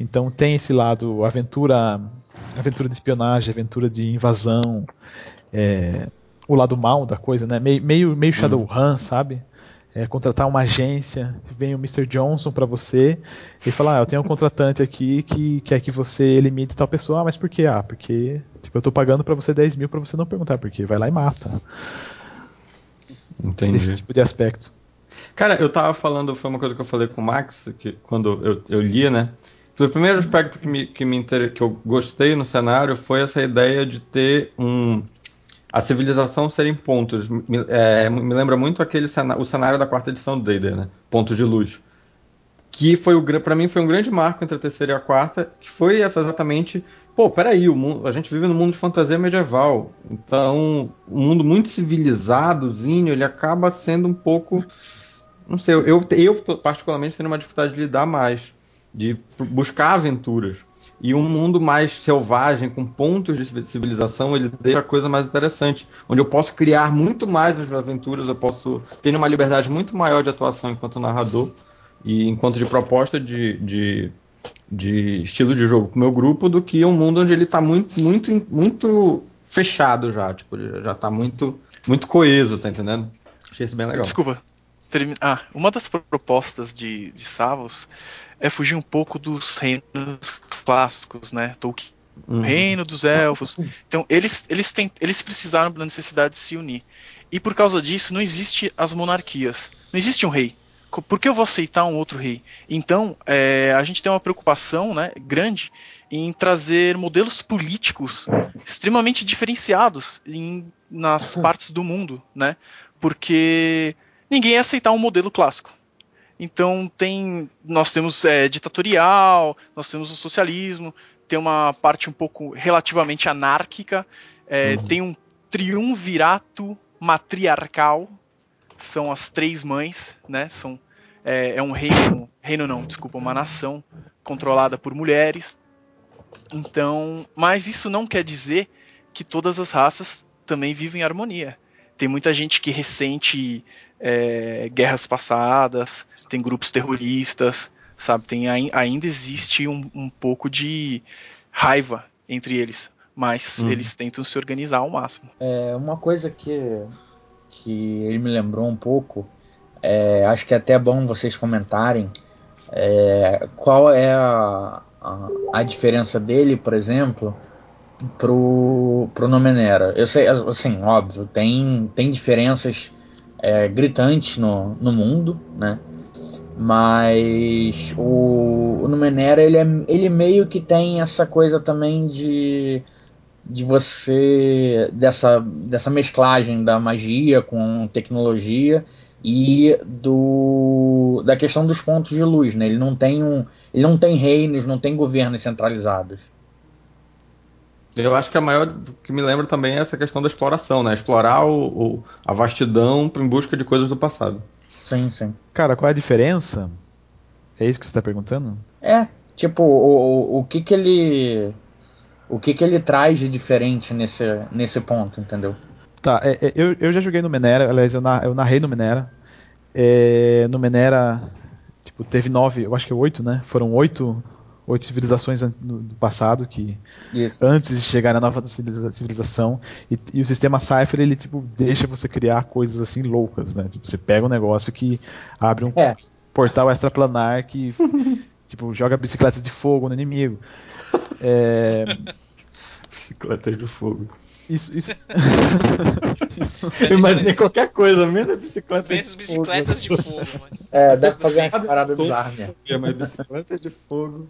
Então tem esse lado aventura, aventura de espionagem, aventura de invasão, é, o lado mal da coisa, né? Meio meio, meio Shadowrun, hum. sabe? É, contratar uma agência, vem o Mr. Johnson para você e falar, ah, eu tenho um contratante aqui que quer que você elimine tal pessoa, ah, mas por quê? Ah, porque tipo, eu tô pagando para você 10 mil para você não perguntar por quê, vai lá e mata. Entendi. Esse tipo de aspecto. Cara, eu tava falando, foi uma coisa que eu falei com o Max, que quando eu, eu li, né? O primeiro aspecto que, me, que, me inter... que eu gostei no cenário foi essa ideia de ter um, a civilização serem pontos. Me, é, me lembra muito aquele cenário, o cenário da quarta edição do D&D, né? Pontos de luz. que foi o para mim foi um grande marco entre a terceira e a quarta, que foi essa exatamente, pô, peraí, o mundo, a gente vive num mundo de fantasia medieval, então um mundo muito civilizadozinho, ele acaba sendo um pouco, não sei, eu, eu particularmente tenho uma dificuldade de lidar mais, de buscar aventuras. E um mundo mais selvagem, com pontos de civilização, ele deixa a coisa mais interessante. Onde eu posso criar muito mais as minhas aventuras, eu posso ter uma liberdade muito maior de atuação enquanto narrador e enquanto de proposta de, de, de estilo de jogo com o meu grupo do que um mundo onde ele está muito, muito, muito fechado já. Tipo, já está muito, muito coeso, tá entendendo? Achei isso bem legal. Desculpa. Ah, uma das propostas de, de Savos é fugir um pouco dos reinos clássicos, né? Tolkien. Uhum. Reino dos elfos. Então, eles, eles, têm, eles precisaram da necessidade de se unir. E por causa disso, não existe as monarquias. Não existe um rei. Por que eu vou aceitar um outro rei? Então, é, a gente tem uma preocupação né, grande em trazer modelos políticos extremamente diferenciados em, nas partes do mundo, né? Porque ninguém ia aceitar um modelo clássico. Então tem, nós temos é, ditatorial, nós temos o socialismo, tem uma parte um pouco relativamente anárquica, é, uhum. tem um triunvirato matriarcal, são as três mães, né? São é, é um reino, reino não, desculpa, uma nação controlada por mulheres. Então, mas isso não quer dizer que todas as raças também vivem em harmonia. Tem muita gente que ressente é, guerras passadas, tem grupos terroristas, sabe? Tem, ainda existe um, um pouco de raiva entre eles, mas uhum. eles tentam se organizar ao máximo. É uma coisa que, que ele me lembrou um pouco, é, acho que é até bom vocês comentarem é, qual é a, a, a diferença dele, por exemplo, pro, pro Nomenera. Eu sei, assim, óbvio, tem, tem diferenças é, gritantes no, no mundo, né? Mas o, o Numenera, ele, é, ele meio que tem essa coisa também de, de você. dessa, dessa mesclagem da magia com tecnologia e do da questão dos pontos de luz, né? Ele não tem um, ele não tem reinos, não tem governos centralizados. Eu acho que a maior que me lembra também é essa questão da exploração, né? Explorar o, o, a vastidão em busca de coisas do passado. Sim, sim. Cara, qual é a diferença? É isso que você está perguntando? É, tipo, o, o, o que que ele. O que que ele traz de diferente nesse, nesse ponto, entendeu? Tá, é, é, eu, eu já joguei no Menera, aliás, eu, na, eu narrei no Menera. É, no Menera, tipo, teve nove, eu acho que oito, né? Foram oito oito civilizações do passado que Isso. antes de chegar na nova civilização e, e, o sistema Cypher ele tipo deixa você criar coisas assim loucas, né? Tipo, você pega um negócio que abre um é. portal extraplanar que tipo joga bicicletas de fogo no inimigo. É... Bicicletas de fogo. Isso, isso. isso. Eu imaginei qualquer coisa, menos bicicleta menos de bicicletas fogo. de fogo. Mas... É, dá pra fazer uma parada bizarra, né? Mas bicicleta de fogo.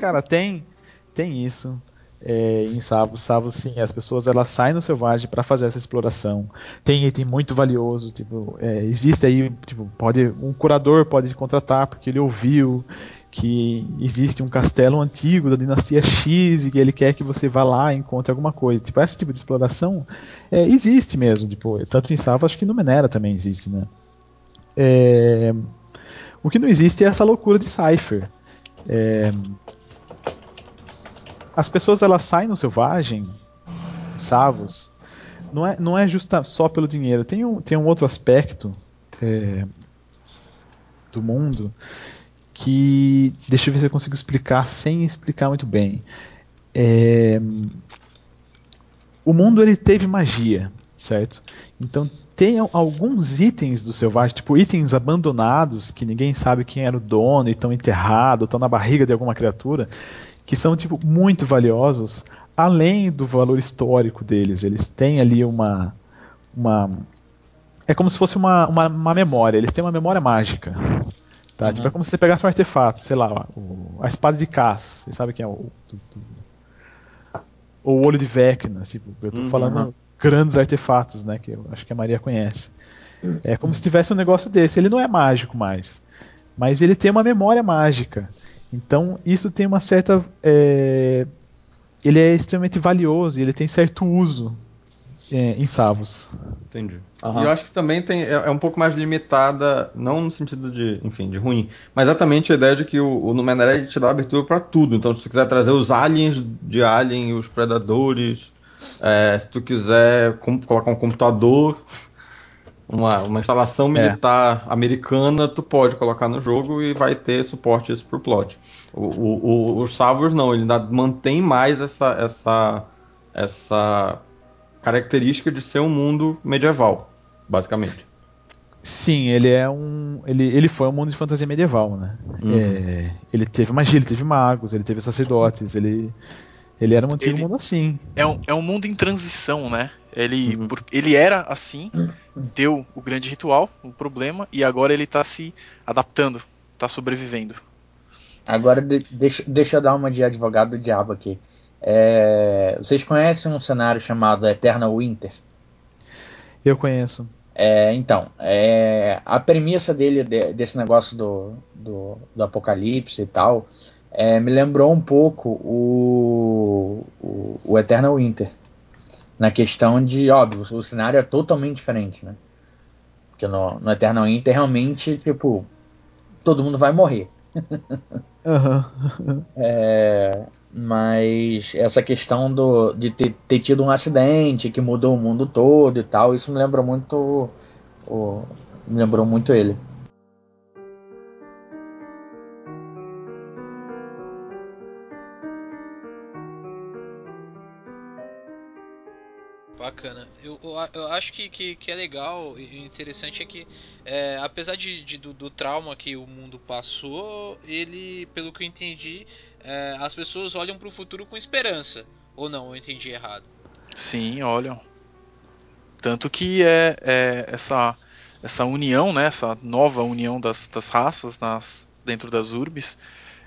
Cara, tem, tem isso. É, em Savo, Savo sim, as pessoas elas saem no selvagem para fazer essa exploração. Tem item muito valioso, tipo, é, existe aí, tipo, pode um curador pode contratar porque ele ouviu que existe um castelo antigo da dinastia X e que ele quer que você vá lá e encontre alguma coisa. Tipo, esse tipo de exploração é, existe mesmo. Tipo, tanto em Sava, acho que no Menera também existe, né? É, o que não existe é essa loucura de Cypher. É, as pessoas elas saem no selvagem, Savos, não é, não é justa só pelo dinheiro. Tem um, tem um outro aspecto é, do mundo que deixa eu ver se eu consigo explicar sem explicar muito bem. É, o mundo ele teve magia, certo? Então tem alguns itens do selvagem, tipo itens abandonados que ninguém sabe quem era o dono e estão enterrados, estão na barriga de alguma criatura, que são tipo muito valiosos, além do valor histórico deles. Eles têm ali uma uma é como se fosse uma, uma, uma memória. Eles têm uma memória mágica. Tá? Uhum. Tipo, é como se você pegasse um artefato, sei lá, o, a espada de Cass, você sabe quem é o. Ou o olho de Vecna, tipo, eu tô uhum. falando grandes artefatos, né? Que eu acho que a Maria conhece. É como se tivesse um negócio desse. Ele não é mágico mais. mas ele tem uma memória mágica. Então isso tem uma certa. É, ele é extremamente valioso e ele tem certo uso é, em Savos. Entendi. Aham. E eu acho que também tem, é, é um pouco mais limitada, não no sentido de, enfim, de ruim, mas exatamente a ideia de que o, o Numenera te dá abertura para tudo. Então, se tu quiser trazer os aliens de Alien, os predadores, é, se tu quiser colocar um computador, uma, uma instalação militar americana, tu pode colocar no jogo e vai ter suporte isso pro plot. O, o, o- os Savos não, ele ainda mantém mais essa, essa, essa característica de ser um mundo medieval, basicamente. Sim, ele é um. Ele, ele foi um mundo de fantasia medieval, né? Uhum. É, ele teve magia, ele teve magos, ele teve sacerdotes, ele. Ele era um antigo Ele- mundo assim. É um, é um mundo em transição, né? Ele, Uhum. por- ele era assim, deu o grande ritual, o problema, e agora ele tá se adaptando, tá sobrevivendo. Agora de- deixa, deixa eu dar uma de advogado do diabo aqui. É, vocês conhecem um cenário chamado Eternal Winter? Eu conheço. É, então, é, a premissa dele, de- desse negócio do, do, do apocalipse e tal, é, me lembrou um pouco o, o, o Eternal Winter. Na questão de, óbvio, o cenário é totalmente diferente, né? Porque no, no Eternal Winter, realmente, tipo, todo mundo vai morrer. Aham. É, mas essa questão do, de ter, ter tido um acidente que mudou o mundo todo e tal, isso me lembrou muito. O, me lembrou muito ele. Bacana. Eu, eu, eu acho que, que, que é legal e interessante é que, é, apesar de, de- do, do trauma que o mundo passou, ele, pelo que eu entendi, é, as pessoas olham pro futuro com esperança. Ou não, eu entendi errado. Sim, olha. Tanto que é, é essa, essa união, né, essa nova união das, das raças nas, dentro das urbes,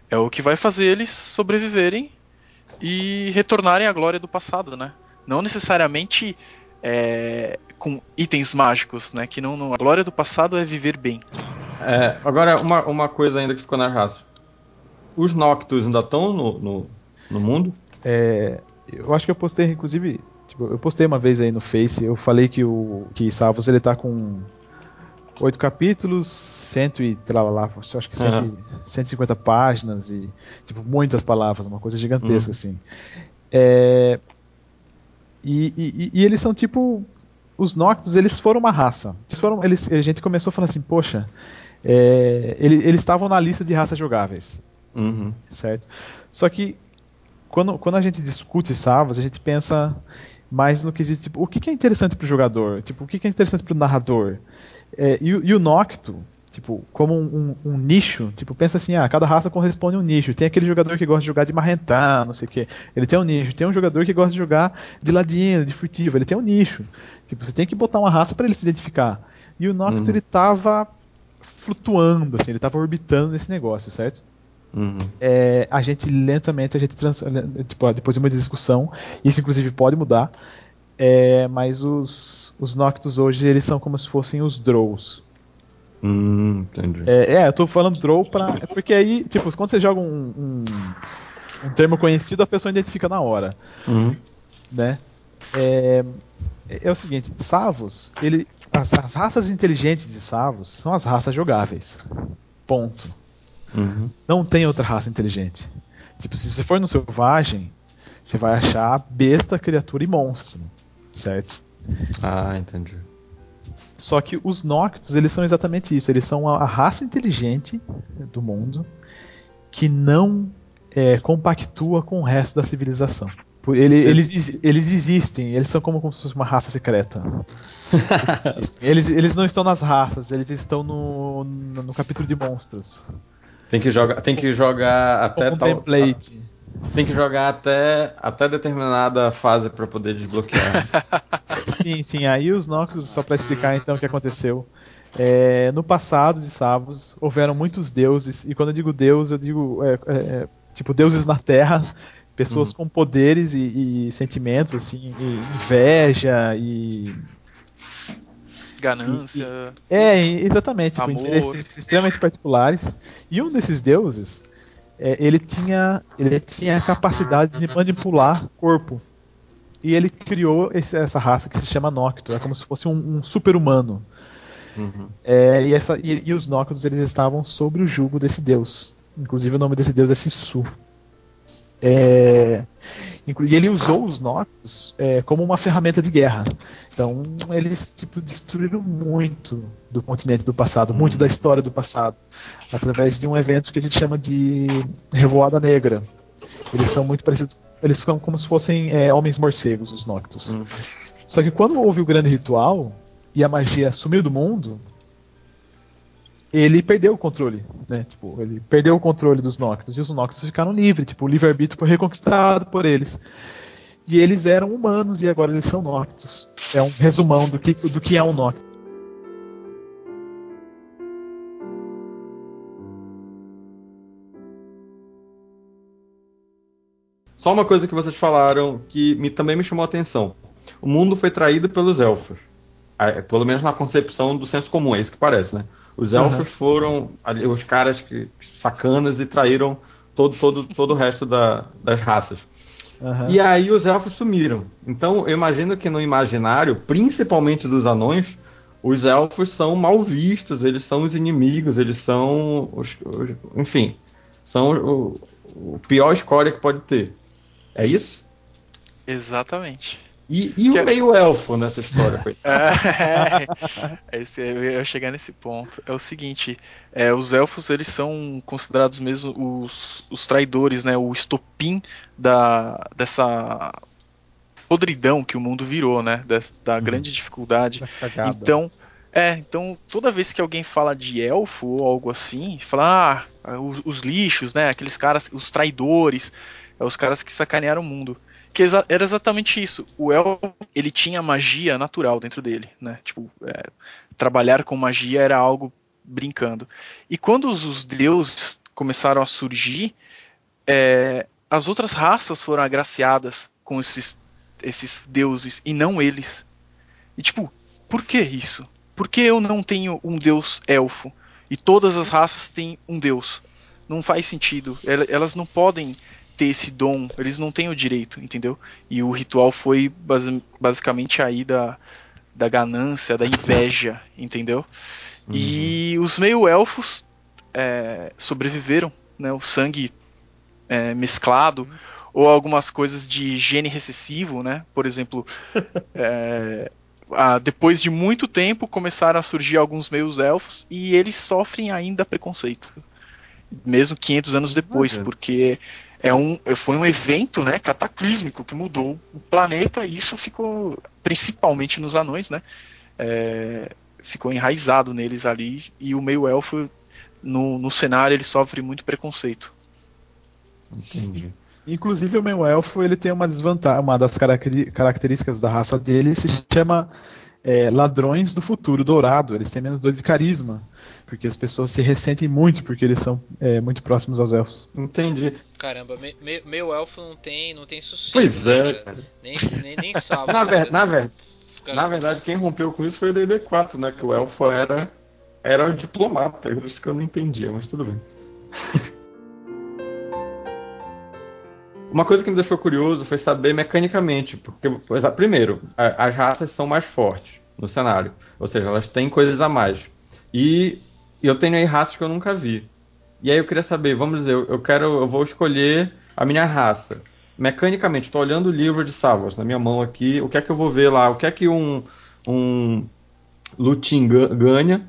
é o que vai fazer eles sobreviverem e retornarem à glória do passado, né? Não necessariamente é, com itens mágicos, né? Que não, não- a glória do passado é viver bem. É, agora, uma, uma coisa ainda que ficou na raça. Os Noctus ainda estão no, no, no mundo? É, eu acho que eu postei, inclusive, tipo, eu postei uma vez aí no Face, eu falei que o que Savos ele tá com oito capítulos, cento e tralalá, acho que cento e- 150 páginas e tipo muitas palavras, uma coisa gigantesca assim. É, e, e- e eles são tipo os Noctus, eles foram uma raça. Eles foram, eles, a gente começou falando assim, poxa, é, ele- eles estavam na lista de raças jogáveis Uhum. certo? Só que quando, quando a gente discute Savos, a gente pensa mais no quesito, tipo, o que, que é interessante pro jogador? Tipo, o que, que é interessante pro narrador? É, e, o- e o Nocto, tipo, como um, um- um nicho, tipo, pensa assim, ah, cada raça corresponde a um nicho. Tem aquele jogador que gosta de jogar de marrentar, não sei o quê. Ele tem um nicho. Tem um jogador que gosta de jogar de ladino, de furtivo. Ele tem um nicho. Tipo, você tem que botar uma raça para ele se identificar. E o Nocto, Uhum. ele tava flutuando, assim, ele tava orbitando nesse negócio, certo? Uhum. é, a gente lentamente a gente trans, tipo, depois de muita discussão isso inclusive pode mudar é, mas os, os Noctus hoje eles são como se fossem os Drows Hum, entendi. é, é, eu tô falando Drow pra, porque aí tipo quando você joga um, um, um termo conhecido a pessoa identifica na hora Uhum. né é, é o seguinte Savos ele, as, as raças inteligentes de Savos são as raças jogáveis ponto Uhum. não tem outra raça inteligente. Tipo, se você for no selvagem, você vai achar besta, criatura e monstro, certo? Ah, entendi. Só que os Noctus, eles são exatamente isso. Eles são a, raça inteligente do mundo que não é, compactua com o resto da civilização. Ele- eles, exi- eles existem, eles são como, como se fosse uma raça secreta. Eles. Eles, eles não estão nas raças, eles estão no, no, no capítulo de monstros. Tem que jogar, tem que jogar até tal, template. tem que jogar até até determinada fase para poder desbloquear. Sim, sim. Aí os Noxus, só pra explicar então o que aconteceu. É, no passado de Savos, houveram muitos deuses, e quando eu digo deus, eu digo é, é, é, tipo deuses na Terra, pessoas com poderes e, e sentimentos, assim, e inveja e. ganância. É, e- exatamente, tipo, Amor. interesses extremamente particulares. E um desses deuses, é, ele tinha ele tinha a capacidade de manipular corpo. E ele criou esse- essa raça que se chama Noctur, é como se fosse um, um super-humano. Uhum. É, e, essa, e, e os Noctus eles estavam sobre o jugo desse deus. Inclusive o nome desse deus é Sisu. É, e ele usou os Noctus é, como uma ferramenta de guerra. Então eles tipo, destruíram muito do continente do passado, muito da história do passado, através de um evento que a gente chama de Revoada Negra. Eles são muito parecidos. Eles são como se fossem é, homens morcegos, os Noctus. Uhum. Só que quando houve o grande ritual e a magia sumiu do mundo, ele perdeu o controle, né? Tipo, ele perdeu o controle dos Noctus e os Noctus ficaram livres, tipo, o livre-arbítrio foi reconquistado por eles. E eles eram humanos e agora eles são Noctus. É um resumão do que, do que é um Noctus. Só uma coisa que vocês falaram que me- também me chamou a atenção. O mundo foi traído pelos elfos. Ah, Pelo menos na concepção do senso comum, é isso que parece, né? Os elfos foram ali, os caras que, sacanas e traíram todo, todo, todo o resto da- das raças. Aham. E aí os elfos sumiram. Então eu imagino que no imaginário, principalmente dos anões, os elfos são mal vistos, eles são os inimigos, eles são os, os- enfim, são o, o pior escória que pode ter. É isso? Exatamente. E, e o meio elfo nessa história, coitado? É, esse, eu ia chegar nesse ponto. É o seguinte, é, os elfos eles são considerados mesmo os, os traidores, né? O estopim da, dessa podridão que o mundo virou, né? Da grande dificuldade. Tá. Então, é, então toda vez que alguém fala de elfo ou algo assim, fala, ah, os, os lixos, né? Aqueles caras, os traidores, é os caras que sacanearam o mundo. Que era exatamente isso. O elfo, ele tinha magia natural dentro dele, né? Tipo, é, trabalhar com magia era algo brincando. E quando os, os deuses começaram a surgir, é, as outras raças foram agraciadas com esses, esses deuses e não eles. E tipo, por que isso? Por que eu não tenho um deus elfo e todas as raças têm um deus? Não faz sentido. El- Elas não podem ter esse dom, eles não têm o direito, entendeu? E o ritual foi basi- basicamente aí da, da ganância, da inveja, entendeu? E os meio-elfos é, sobreviveram, né? O sangue é, mesclado, ou algumas coisas de gene recessivo, né? Por exemplo, é, ah, depois de muito tempo começaram a surgir alguns meios-elfos e eles sofrem ainda preconceito. Mesmo 500 anos depois, porque é um, foi um evento né, cataclísmico que mudou o planeta e isso ficou, principalmente nos anões, né? é, ficou enraizado neles ali e o meio-elfo no, no cenário ele sofre muito preconceito. Entendi. Inclusive o meu elfo ele tem uma desvantagem, uma das caracteri- características da raça dele se chama é, ladrões do futuro dourado. Eles têm menos dois de carisma, porque as pessoas se ressentem muito porque eles são é, muito próximos aos elfos. Entendi. Caramba, me, me- meu elfo não tem, não tem sossego. Pois né, é, cara? cara. Nem, nem, nem sabe. Na, ver- na, ver- na verdade, quem rompeu com isso foi o DD4, né? Que o elfo era, era um diplomata, por isso que eu não entendia, mas tudo bem. Uma coisa que me deixou curioso foi saber mecanicamente, porque, ah, primeiro, as raças são mais fortes no cenário, ou seja, elas têm coisas a mais. E eu tenho aí raças que eu nunca vi. E aí eu queria saber, vamos dizer, eu quero, eu vou escolher a minha raça. Mecanicamente, estou olhando o livro de Savos na minha mão aqui, o que é que eu vou ver lá? O que é que um, um Lutin ga- ganha?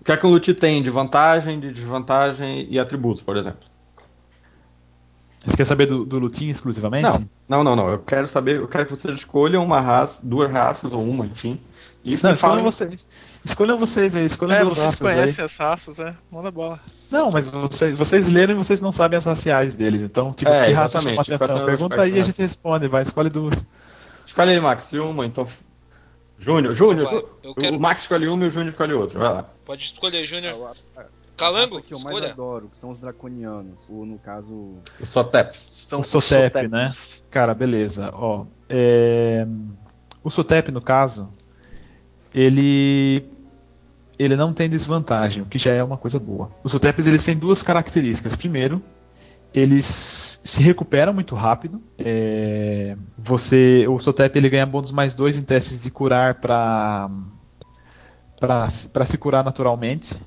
O que é que um Lutin tem de vantagem, de desvantagem e atributos, por exemplo? Você quer saber do, do Lutin exclusivamente? Não, não, não, não. Eu quero saber, eu quero que vocês escolham uma raça, duas raças ou uma, enfim. E Não, me escolham falem- vocês. Escolham vocês aí, escolham É, duas vocês raças conhecem as raças, é? Manda bola. aí. Não, mas vocês, vocês leram e vocês não sabem as raciais deles. Então, tipo, É, que raça chama atenção? Pergunta aí e a gente responde, vai, escolhe duas. Escolhe aí, Max, e uma, então. Júnior, Júnior, eu quero- o Max escolhe uma e o Júnior escolhe outra. Vai lá. Pode escolher, É, Júnior. Calango, que eu mais escolha. adoro, que são os draconianos. Ou no caso. O Soteps. São O Sotep, Soteps. né? Cara, beleza. Ó, é, O Sotep, no caso, ele ele não tem desvantagem, o que já é uma coisa boa. Os Soteps eles têm duas características. Primeiro, eles se recuperam muito rápido. É, você, o Sotep ele ganha bônus mais dois em testes de curar para para se curar naturalmente.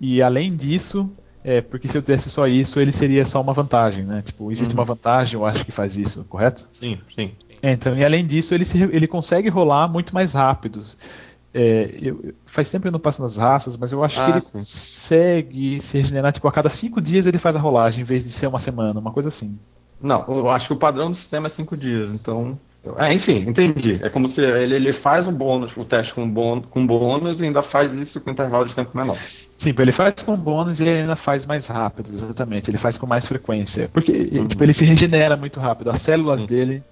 E além disso, é, porque se eu tivesse só isso, ele seria só uma vantagem, né? Tipo, existe Uhum. uma vantagem, eu acho que faz isso, correto? Sim, sim. É, Então, e além disso, ele, se, ele consegue rolar muito mais rápidos. É, eu- faz tempo que eu não passo nas raças, mas eu acho Ah, que ele sim. consegue se regenerar, tipo, a cada cinco dias ele faz a rolagem, em vez de ser uma semana, uma coisa assim. Não, eu acho que o padrão do sistema é cinco dias, então. É, enfim, entendi. É como se ele, ele faz o bônus, o teste com bônus, com bônus e ainda faz isso com intervalo de tempo menor. Sim, ele faz com bônus e ele ainda faz mais rápido, exatamente. Ele faz com mais frequência. Porque Uhum. tipo, ele se regenera muito rápido. As células Sim. dele.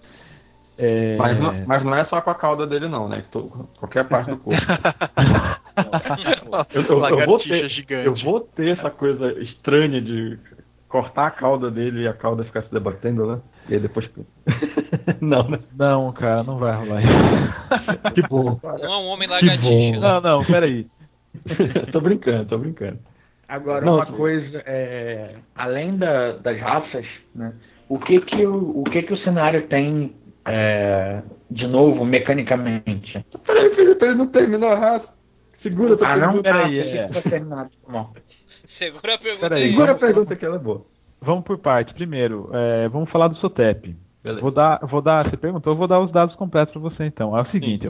é, Mas, não, mas não é só com a cauda dele, não, né? To- qualquer parte do corpo. Eu, eu- eu vou ter, gigante. eu vou ter essa coisa estranha de cortar a cauda dele e a cauda ficar se debatendo, né? E aí depois. não, né? Não, cara, não vai rolar isso. que bom. Não é um homem lagartixa. né? Não, não, peraí. tô brincando, tô brincando. Agora, Não, uma sim. coisa, é, além da- das raças, né, o, que, que, o, o que, que o cenário tem, é, de novo, mecanicamente? Peraí, Felipe, ele não terminou a raça. Segura essa Ah, não? pergunta. peraí, Ah, é. achei que tinha terminado. Tá bom. Segura a pergunta Peraí, aí. Segura a pergunta que ela é boa. Vamos por parte. Primeiro, é, vamos falar do Sotep. Beleza. Vou dar, vou dar, você perguntou, eu vou dar os dados completos para você então. É o seguinte,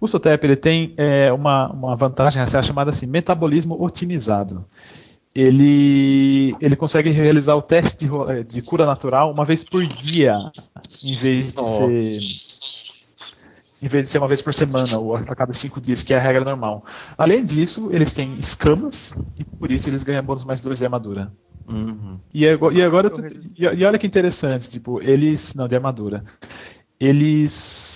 o Sotep ele tem é, uma, uma vantagem racial chamada assim, metabolismo otimizado. Ele, ele consegue realizar o teste de, ro- de cura natural uma vez por dia, em vez de Nossa. ser em vez de ser uma vez por semana ou a cada cinco dias, que é a regra normal. Além disso, eles têm escamas e por isso eles ganham bônus mais dois de armadura. Uhum. E agora, e agora tu- e, e olha que interessante, tipo, eles. Não, de armadura. Eles.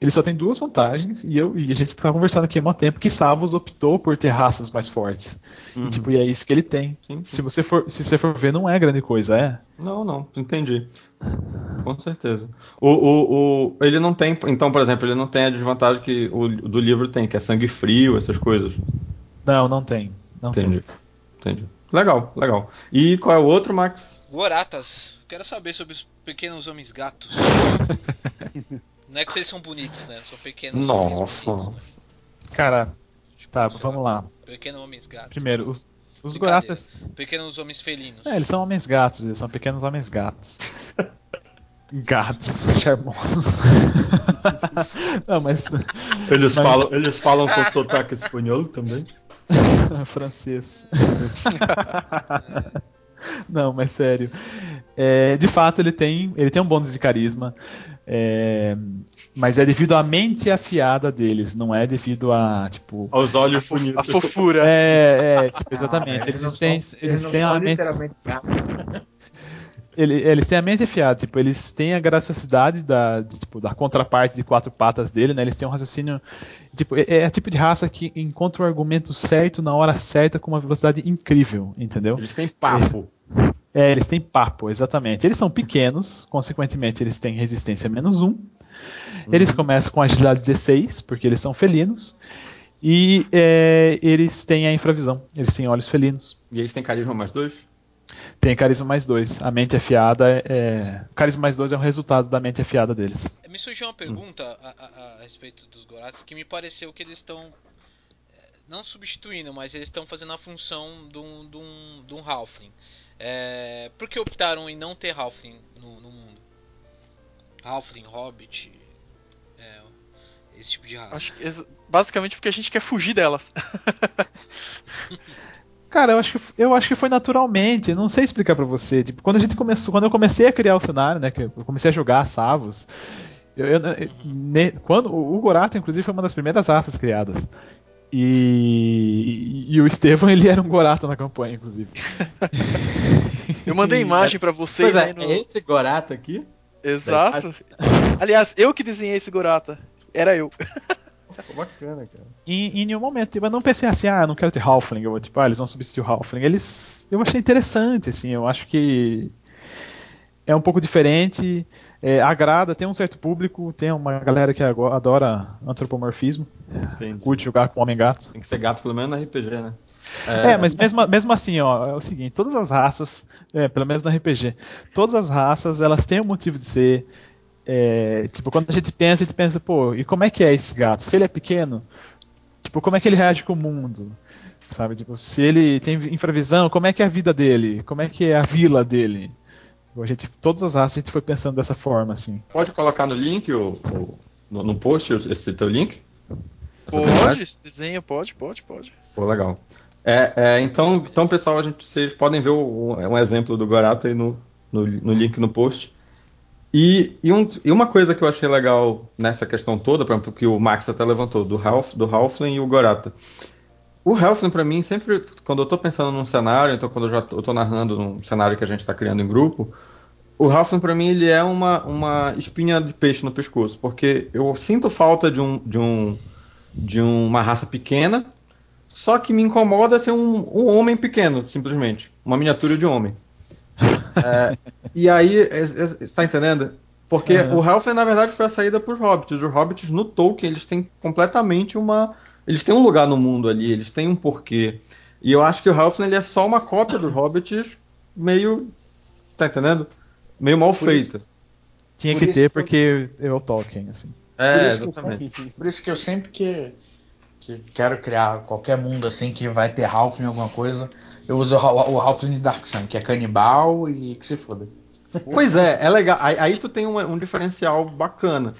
Eles só têm duas vantagens, e, eu, e a gente tá conversando aqui há muito tempo que Savos optou por ter raças mais fortes. Uhum. E, tipo, e é isso que ele tem. Sim, sim. Se você for, se você for ver, não é grande coisa, é? Não, não, entendi. Com certeza. O, o, o, ele não tem, então, por exemplo, ele não tem a desvantagem que o do livro tem, que é sangue frio, essas coisas. Não, não tem. Não Entendi. Entendi. Legal, legal. E qual é o outro, Max? Goratas. Quero saber sobre os pequenos homens gatos. Não é que eles são bonitos, né? São pequenos homens bonitos. tem. Cara, Tipo, tá, vamos lá. Pequenos homens gatos. Primeiro, os, os. Goratas. Pequenos homens felinos. É, eles são homens gatos, eles são pequenos homens gatos. Gatos, charmosos. não, mas. Eles, Mas- falam, eles falam com sotaque espanhol também? francês. Não, mas sério. É, de fato, ele tem, ele tem um bônus de carisma, é, mas é devido à mente afiada deles, não é devido a tipo. Aos olhos A bonitos. fofura. É, é, tipo, exatamente. Eles eles não têm, são- eles têm a mente. Ele- eles têm a mente afiada, tipo, eles têm a graciosidade da, de, tipo, da contraparte de quatro patas dele, né? Eles têm um raciocínio. Tipo, é, é a tipo de raça que encontra o argumento certo na hora certa com uma velocidade incrível, entendeu? Eles têm papo. É, eles têm papo, exatamente. Eles são pequenos, consequentemente, eles têm resistência menos um. Eles começam com agilidade D6, porque eles são felinos. E é, eles têm a infravisão, eles têm olhos felinos. E eles têm carisma mais dois? Tem carisma mais dois. A mente afiada é. é- Carisma mais dois é um resultado da mente afiada deles. Me surgiu uma pergunta a, a- a respeito dos Goratas que me pareceu que eles estão. eh, Não substituindo, mas eles estão fazendo a função de um, de um, de um Halfling. É, por que optaram em não ter Halfling no, no mundo? Halfling, Hobbit. é, esse tipo de raça. Acho que ex- basicamente porque a gente quer fugir delas. Cara, eu acho que, eu acho que foi naturalmente, não sei explicar pra você. Tipo, quando a gente começou, quando eu comecei a criar o cenário, né, que eu comecei a jogar Savos, eu, eu- eu- ne- quando o o Gorata inclusive foi uma das primeiras raças criadas. E, e, o Estevão, ele era um Gorata na campanha, inclusive. Eu mandei imagem pra vocês Pois é, aí no... é esse Gorata aqui? Exato. Aliás, eu que desenhei esse Gorata. Era eu. Bacana, cara. em, em nenhum momento, tipo, eu não pensei assim, ah, eu não quero ter Halfling, eu vou, tipo, ah, eles vão substituir o Halfling. Eles, eu achei interessante, assim, eu acho que é um pouco diferente, é, agrada, tem um certo público, tem uma galera que adora antropomorfismo, Entendi. curte jogar com homem-gato. Tem que ser gato pelo menos no RPG, né? É, mas mesmo, mesmo assim, ó, é o seguinte, todas as raças, é, pelo menos no RPG, todas as raças, elas têm um motivo de ser. é, tipo, quando a gente pensa, a gente pensa, pô, e como é que é esse gato? Se ele é pequeno, tipo, como é que ele reage com o mundo? Sabe, tipo, se ele tem infravisão, como é que é a vida dele? Como é que é a vila dele? A gente, todas as raças a gente foi pensando dessa forma, assim. Pode colocar no link, o, o- no, no post, esse teu link? Essa? Pode, esse desenho, pode, pode, pode. Pô, legal. É, é, então, então, pessoal, a gente, vocês podem ver o- um exemplo do Gorata aí no, no, no link no post. E, e, um- e uma coisa que eu achei legal nessa questão toda, por exemplo, que o Max até levantou, do, Half, do Halfling e o Gorata. O Halfling, pra mim, sempre, quando eu tô pensando num cenário, então quando eu já tô narrando num cenário que a gente tá criando em grupo, o Halfling, pra mim, ele é uma, uma espinha de peixe no pescoço, porque eu sinto falta de, um, de, um, de uma raça pequena, só que me incomoda ser um, um homem pequeno, simplesmente. Uma miniatura de homem. É, e aí, você tá entendendo? Porque Uhum. o Halfling, na verdade, foi a saída pros hobbits. Os hobbits no Tolkien, eles têm completamente uma. Eles têm um lugar no mundo ali, eles têm um porquê. E eu acho que o Halfling ele é só uma cópia dos hobbits, meio. Tá entendendo? Meio mal Por feita. Tinha Por que isso ter que eu- porque é o Tolkien, assim. É, por, isso que eu exatamente. sempre, por isso que eu sempre que, que quero criar qualquer mundo assim que vai ter Halfling alguma coisa, eu uso o, o Halfling de Dark Sun, que é canibal e que se foda. Pois é, é legal. Aí, aí tu tem um, um diferencial bacana.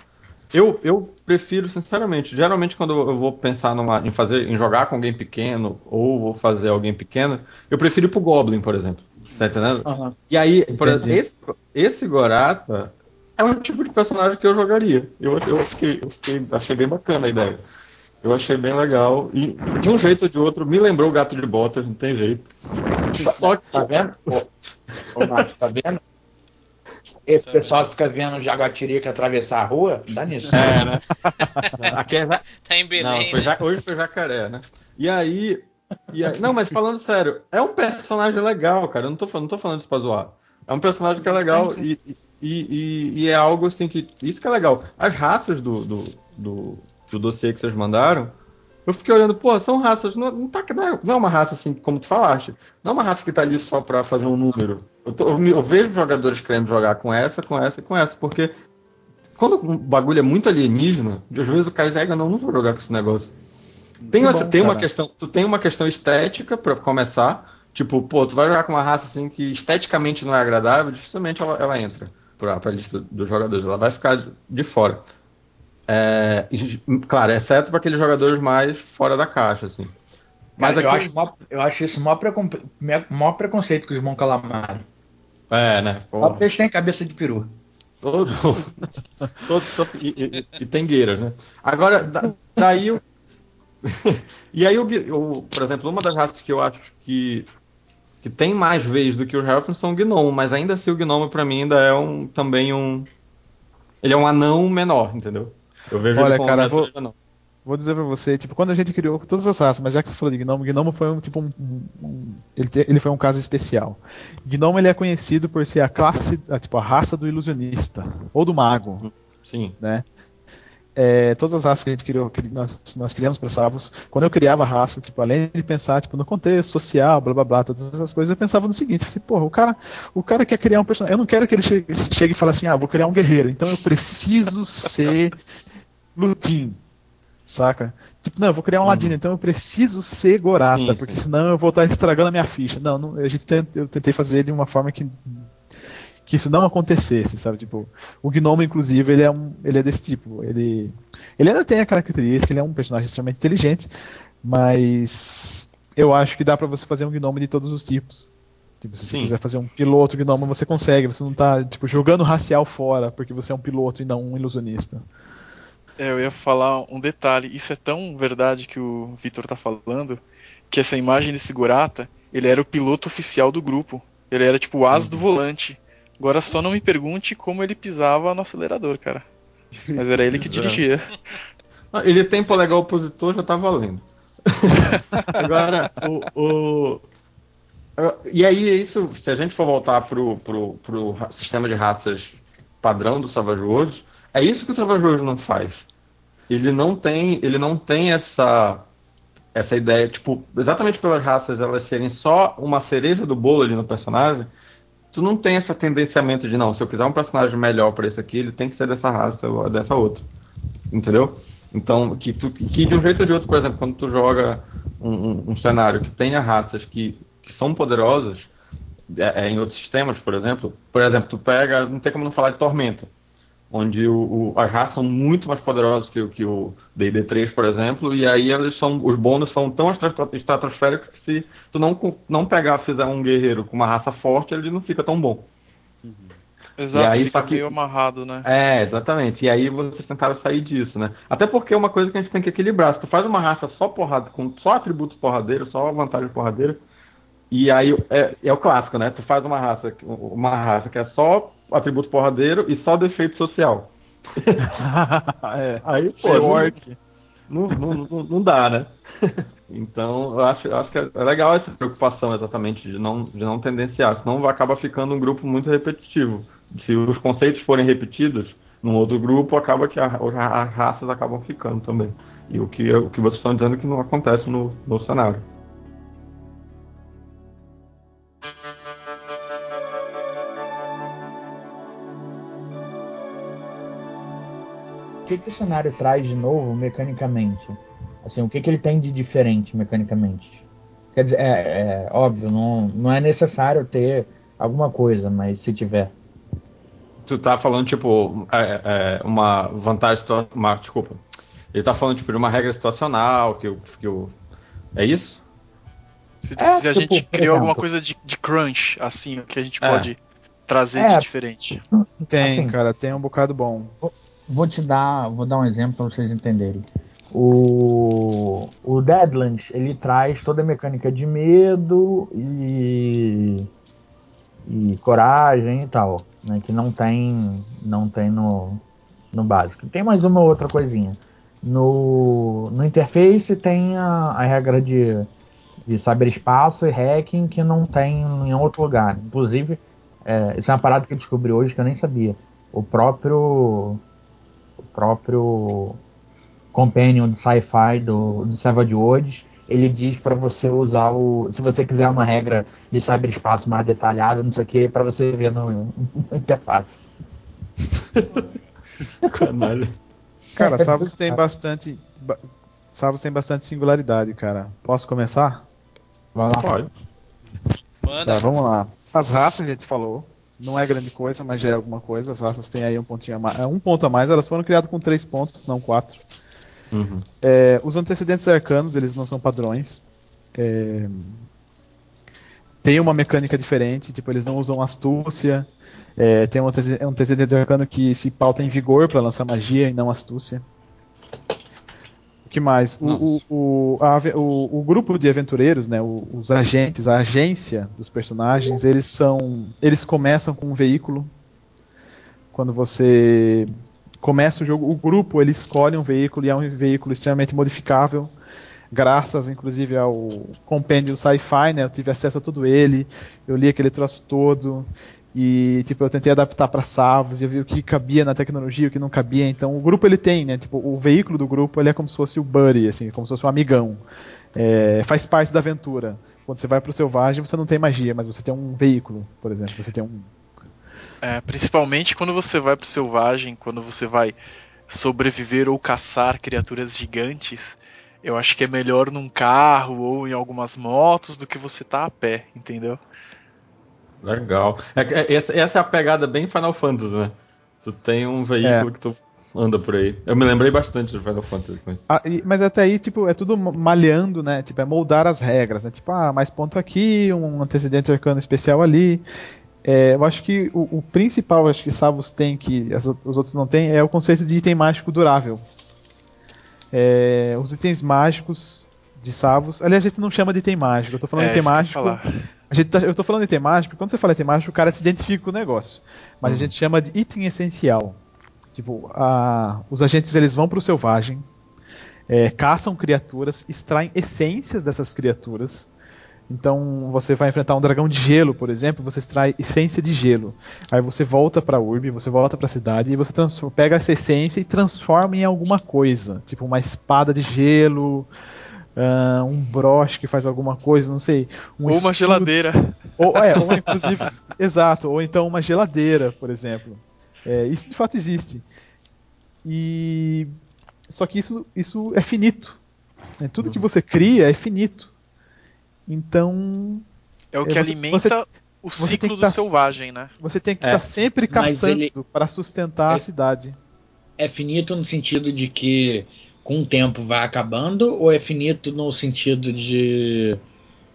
Eu, eu prefiro, sinceramente, geralmente quando eu vou pensar numa, em fazer, em jogar com alguém pequeno, ou vou fazer alguém pequeno, eu prefiro ir pro Goblin, por exemplo. Tá entendendo? E aí, por Entendi. exemplo, esse, esse Gorata é um tipo de personagem que eu jogaria. Eu, eu, fiquei, eu fiquei, achei bem bacana a ideia. Eu achei bem legal. E de um jeito ou de outro, me lembrou o gato de botas, não tem jeito. Só que. Tá vendo? Ô, ô Marcos, tá vendo? Esse pessoal que fica vendo jaguatirica atravessar a rua, dá nisso. É, né? Aqui é ja- Tá em Belém. Não, foi né? ja- hoje foi jacaré, né? E aí, e aí- Não, mas falando sério, é um personagem legal, cara. Eu não tô, falando- não tô falando isso pra zoar. É um personagem que é legal e, e, e- e é algo assim que. Isso que é legal. As raças do, do, do, do dossiê que vocês mandaram, eu fiquei olhando, pô, são raças. Não, não, tá, não, é, não é uma raça assim, como tu falaste. Não é uma raça que tá ali só pra fazer um número. Eu, tô- eu eu vejo jogadores querendo jogar com essa, com essa e com essa, porque quando um bagulho é muito alienígena, às vezes o cara diz, não, não vou jogar com esse negócio. Tem, uma, bom, tem uma questão, tu tem uma questão estética pra começar, tipo, pô, tu vai jogar com uma raça assim que esteticamente não é agradável, dificilmente ela, ela entra pra, pra lista dos jogadores, ela vai ficar de fora. É, claro, exceto para aqueles jogadores mais fora da caixa, assim. Mas Cara, eu, acho mó- eu acho isso o maior, precon, maior preconceito com os Mon Calamari. É, né? Porque eles têm cabeça de peru. todo, todo, e, e- e tengueiras, né? Agora, da- daí o. e aí, o, gui- o- por exemplo, uma das raças que eu acho que, que tem mais vez do que os Halflings são o Gnomo, mas ainda assim o Gnomo pra mim ainda é um, também um. Ele é um anão menor, entendeu? Eu vejo Olha, ele cara, vou- anão. Vou dizer pra você, tipo, quando a gente criou todas as raças, mas já que você falou de Gnomo, Gnomo foi um tipo um, um- ele, ele foi um caso especial. Gnomo ele é conhecido por ser a classe, a, tipo, a raça do ilusionista ou do mago, Sim. né? É, todas as raças que a gente criou, que nós, nós criamos para Savos, quando eu criava a raça, tipo, além de pensar tipo, no contexto social, blá blá blá, todas essas coisas, eu pensava no seguinte, assim, porra, o cara, o cara quer criar um personagem, eu não quero que ele chegue, chegue e fale assim, ah, vou criar um guerreiro, então eu preciso ser Lutin, saca? Tipo, não, eu vou criar um ladino, então eu preciso ser Gorata, Sim, porque sim. senão eu vou estar estragando a minha ficha. Não, não, a gente tent- eu tentei fazer de uma forma que que isso não acontecesse, sabe? Tipo, o gnomo inclusive, ele é um, ele é desse tipo, ele ele ainda tem a característica, ele é um personagem extremamente inteligente, mas eu acho que dá pra você fazer um gnomo de todos os tipos. Tipo, se você Sim. quiser fazer um piloto gnomo, você consegue, você não tá, tipo, jogando racial fora porque você é um piloto e não um ilusionista. É, eu ia falar um detalhe. Isso é tão verdade que o Vitor tá falando, que essa imagem desse Gurata, ele era o piloto oficial do grupo. Ele era tipo o as do volante. Agora só não me pergunte como ele pisava no acelerador, cara. Mas era ele que dirigia. Ele tem polegar opositor, já tá valendo. Agora, o, o- E aí, isso, se a gente for voltar pro, pro, pro sistema de raças padrão do Savage Worlds, é isso que o Savage não faz. Ele não tem, ele não tem essa essa ideia, tipo, exatamente pelas raças elas serem só uma cereja do bolo ali no personagem, tu não tem essa tendenciamento de não, se eu quiser um personagem melhor para esse aqui, ele tem que ser dessa raça ou dessa outra. Entendeu? Então, que, tu, que de um jeito ou de outro, por exemplo, quando tu joga um, um, um cenário que tenha raças que, que são poderosas, é, é, em outros sistemas, por exemplo, por exemplo, tu pega, não tem como não falar de Tormenta onde o, o, as raças são muito mais poderosas que, que o D&D 3, por exemplo, e aí eles são, os bônus são tão estratosféricos que se tu não, não pegar fizer um guerreiro com uma raça forte, ele não fica tão bom. Uhum. Exato, e aí, fica que, meio amarrado, né? É, exatamente. E aí vocês tentaram sair disso, né? Até porque é uma coisa que a gente tem que equilibrar. Se tu faz uma raça só porrada, com só atributos porradeiros, só vantagem porradeira, e aí é, é o clássico, né? Tu faz uma raça, uma raça que é só atributo porradeiro e só defeito social. é. Aí, pô, não, não, não, não, dá, né? então, eu acho, eu acho que é legal essa preocupação exatamente de não, de não tendenciar, senão acaba ficando um grupo muito repetitivo. Se os conceitos forem repetidos num outro grupo, acaba que as raças acabam ficando também. E o que, o que vocês estão dizendo é que não acontece no, no cenário. Que, que o cenário traz de novo mecanicamente? Assim, o que, que ele tem de diferente mecanicamente? Quer dizer, é, é óbvio, não, não é necessário ter alguma coisa, mas se tiver. Tu tá falando, tipo, é, é uma vantagem, uma, desculpa. Ele tá falando, tipo, de uma regra situacional, que, que o. É isso? Se, é, se a tipo, gente criou alguma coisa de, de, crunch, assim, que a gente é. pode trazer de é. diferente. Tem, assim, cara, tem um bocado bom vou te dar, vou dar um exemplo para vocês entenderem. O, o Deadlands ele traz toda a mecânica de medo e, e coragem e tal, né, que não tem não tem no, no básico. Tem mais uma outra coisinha. No, no interface tem a, a regra de, de espaço e hacking que não tem em outro lugar. Inclusive, é, isso é uma parada que eu descobri hoje que eu nem sabia. O próprio próprio companion de sci-fi do, do Savage Worlds, ele diz para você usar o. Se você quiser uma regra de cyberespaço mais detalhada, não sei o que, para você ver no, no interface. Canalha. Cara, Savos tem bastante. Savos tem bastante singularidade, cara. Posso começar? Vai lá. Pode. Manda. Tá, vamos lá. As raças a gente falou. Não é grande coisa, mas já é alguma coisa. As raças têm aí um pontinho a mais. É, um ponto a mais, elas foram criadas com três pontos, não quatro. Uhum. É, os antecedentes arcanos, eles não são padrões. É, tem uma mecânica diferente, tipo, eles não usam astúcia. É, tem um antecedente arcano que se pauta em vigor para lançar magia e não astúcia que mais? O, o, a, o, o, grupo de aventureiros, né, os agentes, a agência dos personagens, eles são. Eles começam com um veículo. Quando você começa o jogo, o grupo ele escolhe um veículo e é um veículo extremamente modificável. Graças, inclusive, ao compêndio sci-fi, né? Eu tive acesso a tudo ele, eu li aquele troço todo. E, tipo, eu tentei adaptar para Savos e eu vi o que cabia na tecnologia, o que não cabia. Então, o grupo ele tem, né? Tipo, o veículo do grupo ele é como se fosse o buddy, assim, como se fosse um amigão. É, faz parte da aventura. Quando você vai pro Selvagem, você não tem magia, mas você tem um veículo, por exemplo. Você tem um. É, principalmente quando você vai pro Selvagem, quando você vai sobreviver ou caçar criaturas gigantes, eu acho que é melhor num carro ou em algumas motos do que você tá a pé, entendeu? Legal. É, é, essa, essa, é a pegada bem Final Fantasy, né? Tu tem um veículo é. que tu anda por aí. Eu me lembrei bastante do Final Fantasy com isso. Ah, e, mas até aí, tipo, é tudo malhando, né? Tipo, é moldar as regras, né? Tipo, ah, mais ponto aqui, um antecedente arcano especial ali. É, eu acho que o, o, principal, acho que Savos tem, que as, os outros não têm, é o conceito de item mágico durável. É, os itens mágicos de Savos. Aliás, a gente não chama de item mágico. Eu tô falando é, de item mágico. A gente tá, eu tô falando de item mágico, porque quando você fala item mágico, o cara se identifica com o negócio. Mas uhum. a gente chama de item essencial. Tipo, a, os agentes eles vão pro selvagem, é, caçam criaturas, extraem essências dessas criaturas, Então você vai enfrentar um dragão de gelo, por exemplo, você extrai essência de gelo. Aí você volta pra urbe, você volta pra cidade e você pega essa essência e transforma em alguma coisa. Tipo uma espada de gelo, uh, um broche que faz alguma coisa, não sei. Um ou uma geladeira. Ou, é, ou inclusive. exato, ou então uma geladeira, por exemplo. É, isso de fato existe. E. Só que isso, isso é finito. Né? Tudo que você cria é finito. Então. É o que é, você, alimenta você, o ciclo do tá, selvagem, né? Você tem que estar é, tá sempre caçando ele... para sustentar é, a cidade. É finito no sentido de que com o tempo vai acabando, ou é finito no sentido de,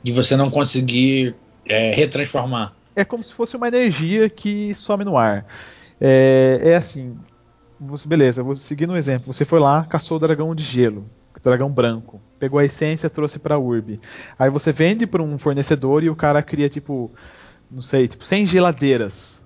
de você não conseguir é, retransformar? É como se fosse uma energia que some no ar. É, é assim. Você, beleza, vou seguir no exemplo. Você foi lá, caçou o dragão de gelo dragão branco. Pegou a essência, trouxe pra Urb. Aí você vende para um fornecedor e o cara cria tipo, não sei, tipo 100 geladeiras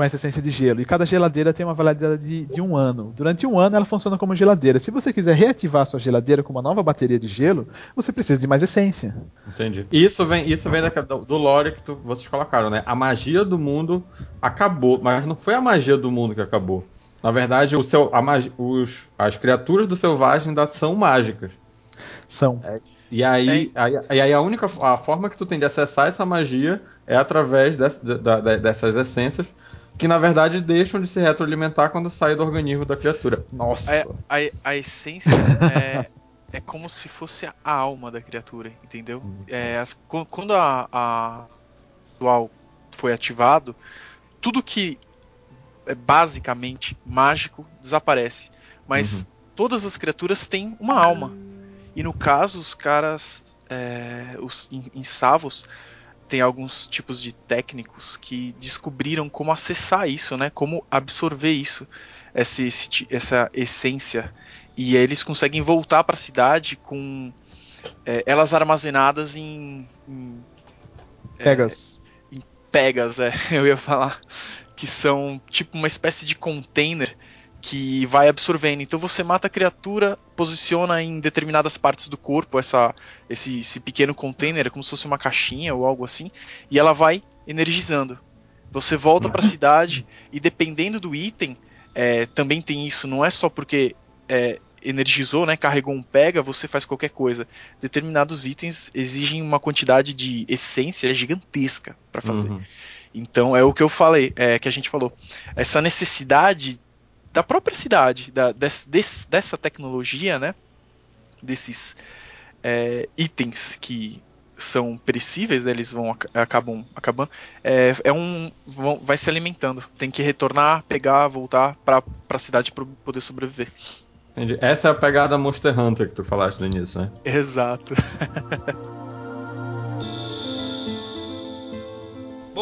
com essa essência de gelo. E cada geladeira tem uma validade de, de, um ano. Durante um ano ela funciona como geladeira. Se você quiser reativar sua geladeira com uma nova bateria de gelo, você precisa de mais essência. Entendi. Isso vem, isso vem da, do lore que tu, vocês colocaram, né? A magia do mundo acabou, mas não foi a magia do mundo que acabou. Na verdade, o seu, a, os, as criaturas do selvagem ainda são mágicas. São. É, e aí, é. aí, aí, a única a forma que tu tem de acessar essa magia é através desse, dessas essências que na verdade deixam de se retroalimentar quando sai do organismo da criatura. Nossa. A, a, a essência é, é como se fosse a alma da criatura, entendeu? É, as, quando a, a dual foi ativado, tudo que é basicamente mágico desaparece. Mas uhum. todas as criaturas têm uma alma. E no caso, os caras, é, os insavos, tem alguns tipos de técnicos que descobriram como acessar isso, né? Como absorver isso, essa, essa essência. E eles conseguem voltar para a cidade com é, elas armazenadas em, em pegas. É, em pegas, é, eu ia falar que são tipo uma espécie de container que vai absorvendo. Então você mata a criatura, posiciona em determinadas partes do corpo essa, esse, esse pequeno container, como se fosse uma caixinha ou algo assim, e ela vai energizando. Você volta para a cidade e dependendo do item, é, também tem isso. Não é só porque é, energizou, né, carregou um pega, você faz qualquer coisa. Determinados itens exigem uma quantidade de essência gigantesca para fazer. Uhum. Então é o que eu falei, é, que a gente falou. Essa necessidade da própria cidade, da, des, des, dessa tecnologia, né? Desses é, itens que são perecíveis, né, eles vão acabam acabando. É, é um vão, vai se alimentando. Tem que retornar, pegar, voltar para a cidade para poder sobreviver. Entendi. Essa é a pegada Monster Hunter que tu falaste no início, né? Exato.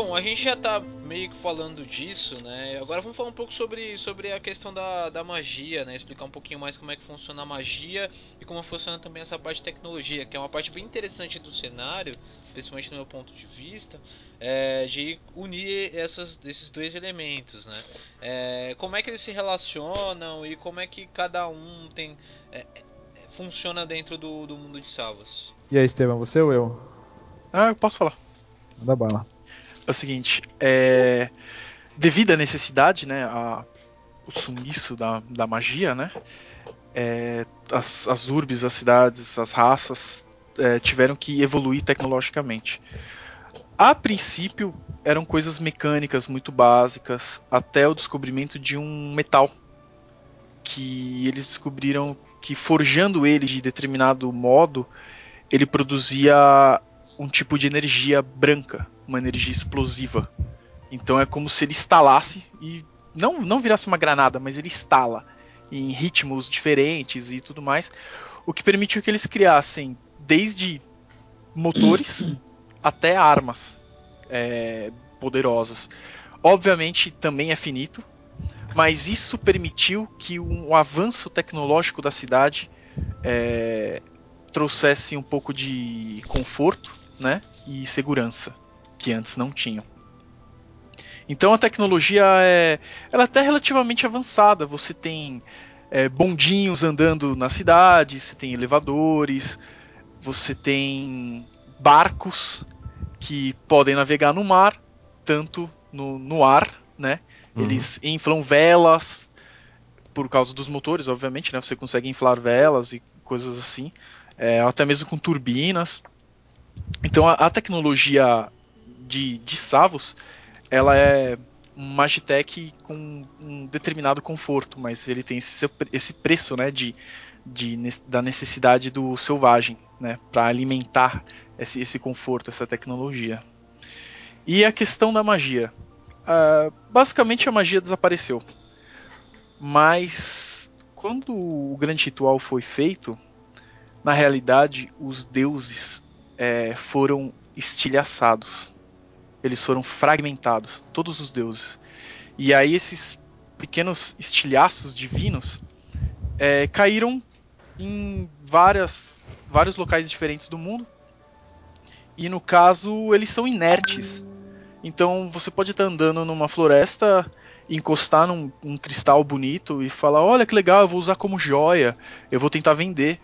Bom, a gente já tá meio que falando disso, né? Agora vamos falar um pouco sobre, sobre a questão da, da magia, né? Explicar um pouquinho mais como é que funciona a magia e como funciona também essa parte de tecnologia, que é uma parte bem interessante do cenário, principalmente no meu ponto de vista, é, de unir essas, esses dois elementos, né? É, como é que eles se relacionam e como é que cada um tem é, é funciona dentro do, do mundo de Savas. E aí, Estevam, você ou eu? Ah, eu posso falar. Manda bala é o seguinte, é, devido à necessidade, né, a, o sumiço da, da magia, né, é, as, as urbes, as cidades, as raças é, tiveram que evoluir tecnologicamente. A princípio eram coisas mecânicas muito básicas, até o descobrimento de um metal que eles descobriram que forjando ele de determinado modo, ele produzia um tipo de energia branca, uma energia explosiva. Então é como se ele estalasse e não, não virasse uma granada, mas ele estala em ritmos diferentes e tudo mais, o que permitiu que eles criassem desde motores até armas é, poderosas. Obviamente também é finito, mas isso permitiu que um, um avanço tecnológico da cidade é, trouxesse um pouco de conforto, né, e segurança que antes não tinham. Então a tecnologia é, ela é até relativamente avançada. Você tem é, bondinhos andando na cidade, você tem elevadores, você tem barcos que podem navegar no mar, tanto no, no ar, né? Uhum. Eles inflam velas por causa dos motores, obviamente, né? Você consegue inflar velas e coisas assim, é, até mesmo com turbinas. Então a, a tecnologia de, de Savos, ela é um Magitech com um determinado conforto, mas ele tem esse, esse preço, né, de, de, da necessidade do selvagem, né, para alimentar esse, esse conforto, essa tecnologia. E a questão da magia. Ah, basicamente a magia desapareceu. Mas quando o grande ritual foi feito, na realidade os deuses eh, foram estilhaçados. Eles foram fragmentados, todos os deuses. E aí esses pequenos estilhaços divinos eh, caíram em várias, vários locais diferentes do mundo. E no caso, eles são inertes. Então você pode estar andando numa floresta, encostar num um cristal bonito e falar: Olha que legal, eu vou usar como joia, eu vou tentar vender.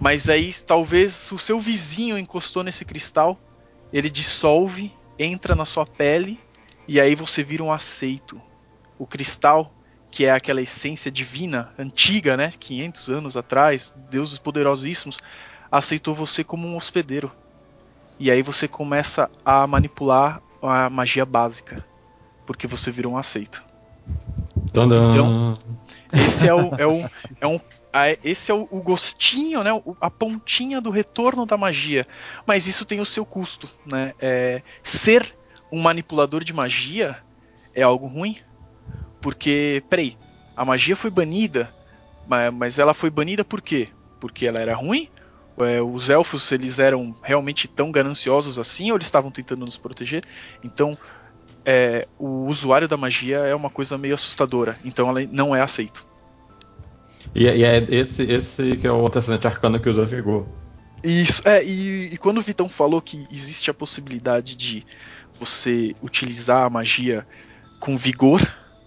Mas aí talvez o seu vizinho encostou nesse cristal, ele dissolve, entra na sua pele e aí você vira um aceito. O cristal, que é aquela essência divina, antiga, né? 500 anos atrás, deuses poderosíssimos, aceitou você como um hospedeiro. E aí você começa a manipular a magia básica, porque você virou um aceito. Tadã. Então- Esse é o, é o, é um, esse é o, o gostinho, né? A pontinha do retorno da magia. Mas isso tem o seu custo, né? É, ser um manipulador de magia é algo ruim, porque, peraí, a magia foi banida, ma- mas ela foi banida por quê? Porque ela era ruim? É, os elfos eles eram realmente tão gananciosos assim ou eles estavam tentando nos proteger? Então é, o usuário da magia é uma coisa meio assustadora, então ela não é aceito. E, e é esse, esse que é o antecedente arcano que usa vigor. Isso, é, e, e quando o Vitão falou que existe a possibilidade de você utilizar a magia com vigor,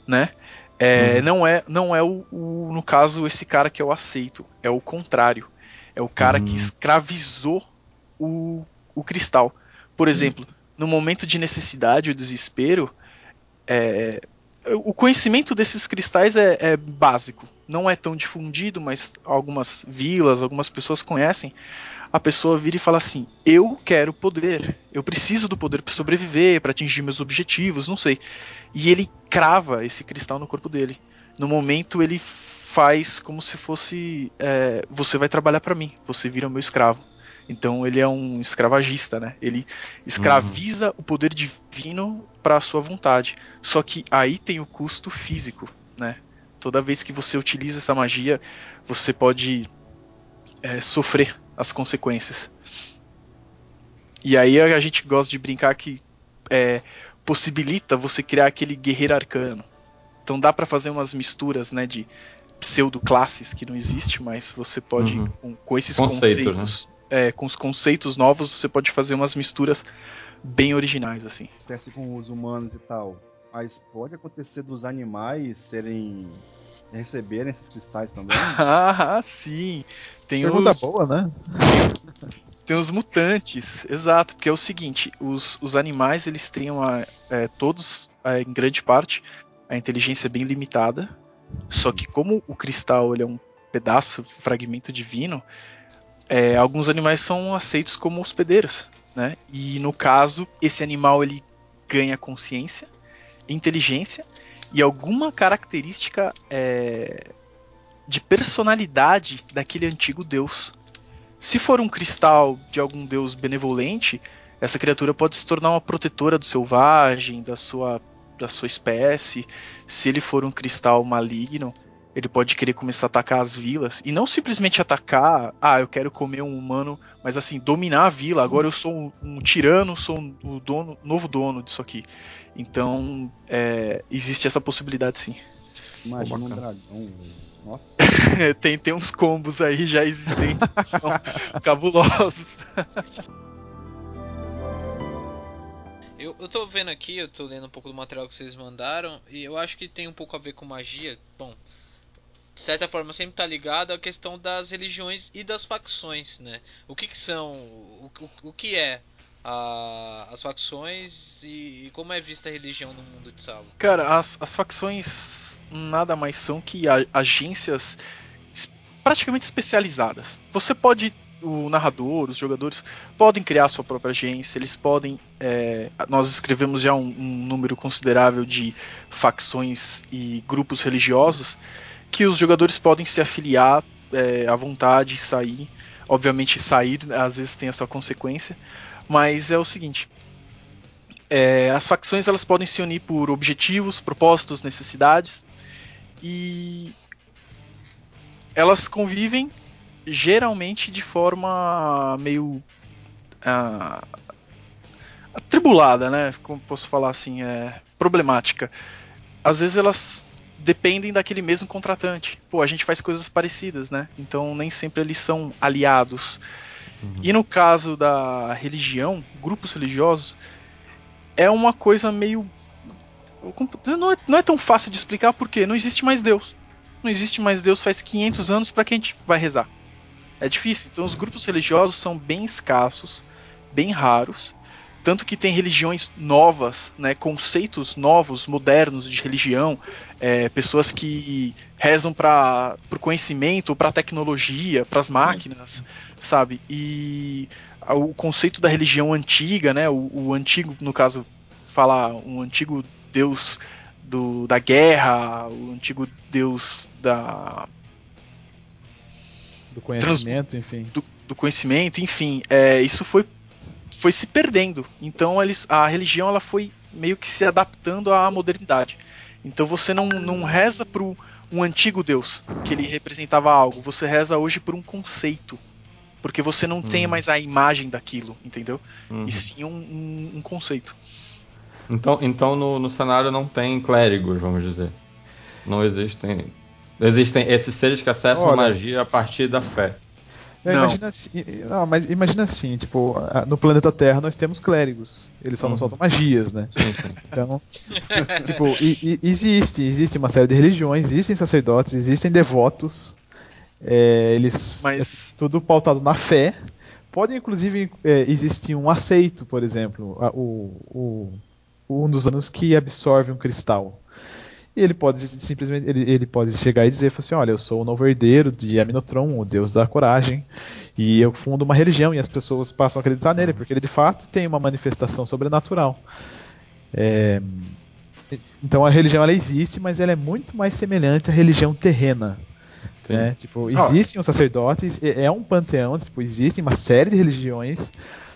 né? É, Uhum. Não é, não é o, o- no caso, esse cara que eu aceito. É o contrário. É o cara que Hum. escravizou o, o cristal. Por exemplo, no momento de necessidade ou desespero, é, o conhecimento desses cristais é, é básico. Não é tão difundido, mas algumas vilas, algumas pessoas conhecem. A pessoa vira e fala assim: Eu quero poder. Eu preciso do poder para sobreviver, para atingir meus objetivos, não sei. E ele crava esse cristal no corpo dele. No momento, ele faz como se fosse: é, Você vai trabalhar para mim, você vira meu escravo. Então ele é um escravagista, né? Ele escraviza o poder divino para a sua vontade. Só que aí tem o custo físico, né? Toda vez que você utiliza essa magia, você pode é, sofrer as consequências. E aí a gente gosta de brincar que é, possibilita você criar aquele guerreiro arcano. Então dá para fazer umas misturas, né, de pseudo-classes que não existe, mas você pode, Uhum. com, com esses Conceitos, conceitos, é, com os conceitos novos, você pode fazer umas misturas bem originais, assim. acontece com os humanos e tal. Mas pode acontecer dos animais serem. receberem esses cristais também? Ah, sim. Tem Pergunta os, boa, né? Tem os mutantes, exato, porque é o seguinte, os, os animais eles têm uma, é, todos, é, em grande parte, a inteligência bem limitada, só que como o cristal ele é um pedaço, fragmento divino, é, alguns animais são aceitos como hospedeiros, né? E no caso, esse animal ele ganha consciência, inteligência e alguma característica é, de personalidade daquele antigo deus. Se for um cristal de algum deus benevolente, essa criatura pode se tornar uma protetora do selvagem, da sua, da sua espécie. Se ele for um cristal maligno, ele pode querer começar a atacar as vilas. E não simplesmente atacar, ah, eu quero comer um humano, mas assim, dominar a vila. Agora eu sou um, um tirano, sou um, o dono, novo dono disso aqui. Então, é, existe essa possibilidade sim. Imagina um dragão. Nossa. tem, tem uns combos aí já existentes que são cabulosos. Eu, eu tô vendo aqui, eu tô lendo um pouco do material que vocês mandaram, e eu acho que tem um pouco a ver com magia. Bom, de certa forma sempre tá ligado à questão das religiões e das facções, né? O que que são, o, o, o que é a, as facções e, e, como é vista a religião no mundo de Salo? Cara, as, as facções nada mais são que agências praticamente especializadas. Você pode o narrador, os jogadores podem criar sua própria agência, eles podem. É, nós escrevemos já um, um, número considerável de facções e grupos religiosos que os jogadores podem se afiliar é, à vontade e sair. Obviamente, sair às vezes tem a sua consequência, mas é o seguinte: é, as facções elas podem se unir por objetivos, propósitos, necessidades e elas convivem geralmente de forma meio uh, atribulada, né? Como posso falar assim, é problemática. Às vezes elas dependem daquele mesmo contratante. Pô, a gente faz coisas parecidas, né? Então nem sempre eles são aliados. Uhum. E no caso da religião, grupos religiosos, é uma coisa meio. Não é, não é tão fácil de explicar porque não existe mais Deus. Não existe mais Deus faz 500 anos para que a gente vai rezar. É difícil. Então os grupos religiosos são bem escassos, bem raros. Tanto que tem religiões novas, né, conceitos novos, modernos de religião, é, pessoas que rezam para o conhecimento, para a tecnologia, para as máquinas, sabe? E o conceito da religião antiga, né, o, o antigo, no caso, falar um antigo deus do, da guerra, o antigo deus da do conhecimento, Trans, enfim. Do, do, conhecimento, enfim. É, isso foi, foi se perdendo. Então eles, a religião ela foi meio que se adaptando à modernidade. Então você não, não reza para um antigo Deus, que ele representava algo. Você reza hoje por um conceito. Porque você não uhum. tem mais a imagem daquilo, entendeu? Uhum. E sim um, um, um, conceito. Então, então no, no cenário não tem clérigos, vamos dizer. Não existem Existem esses seres que acessam Olha, magia a partir da fé. É, imagina assim, não, mas imagina assim, tipo, no planeta Terra nós temos clérigos. Eles só uhum. não soltam magias, né? Sim, sim. Então, tipo, e, e, existe, existe uma série de religiões, existem sacerdotes, existem devotos. É, eles mas... é tudo pautado na fé. Pode inclusive é, existir um aceito, por exemplo, a, o, o, um dos anos que absorve um cristal. E ele pode simplesmente ele, ele pode chegar e dizer assim, olha, eu sou o novo herdeiro de Aminotron, o deus da coragem, e eu fundo uma religião e as pessoas passam a acreditar nele, porque ele de fato tem uma manifestação sobrenatural. É, então a religião ela existe, mas ela é muito mais semelhante à religião terrena. Né? Tipo, existem os sacerdotes, é um panteão, tipo, existem uma série de religiões,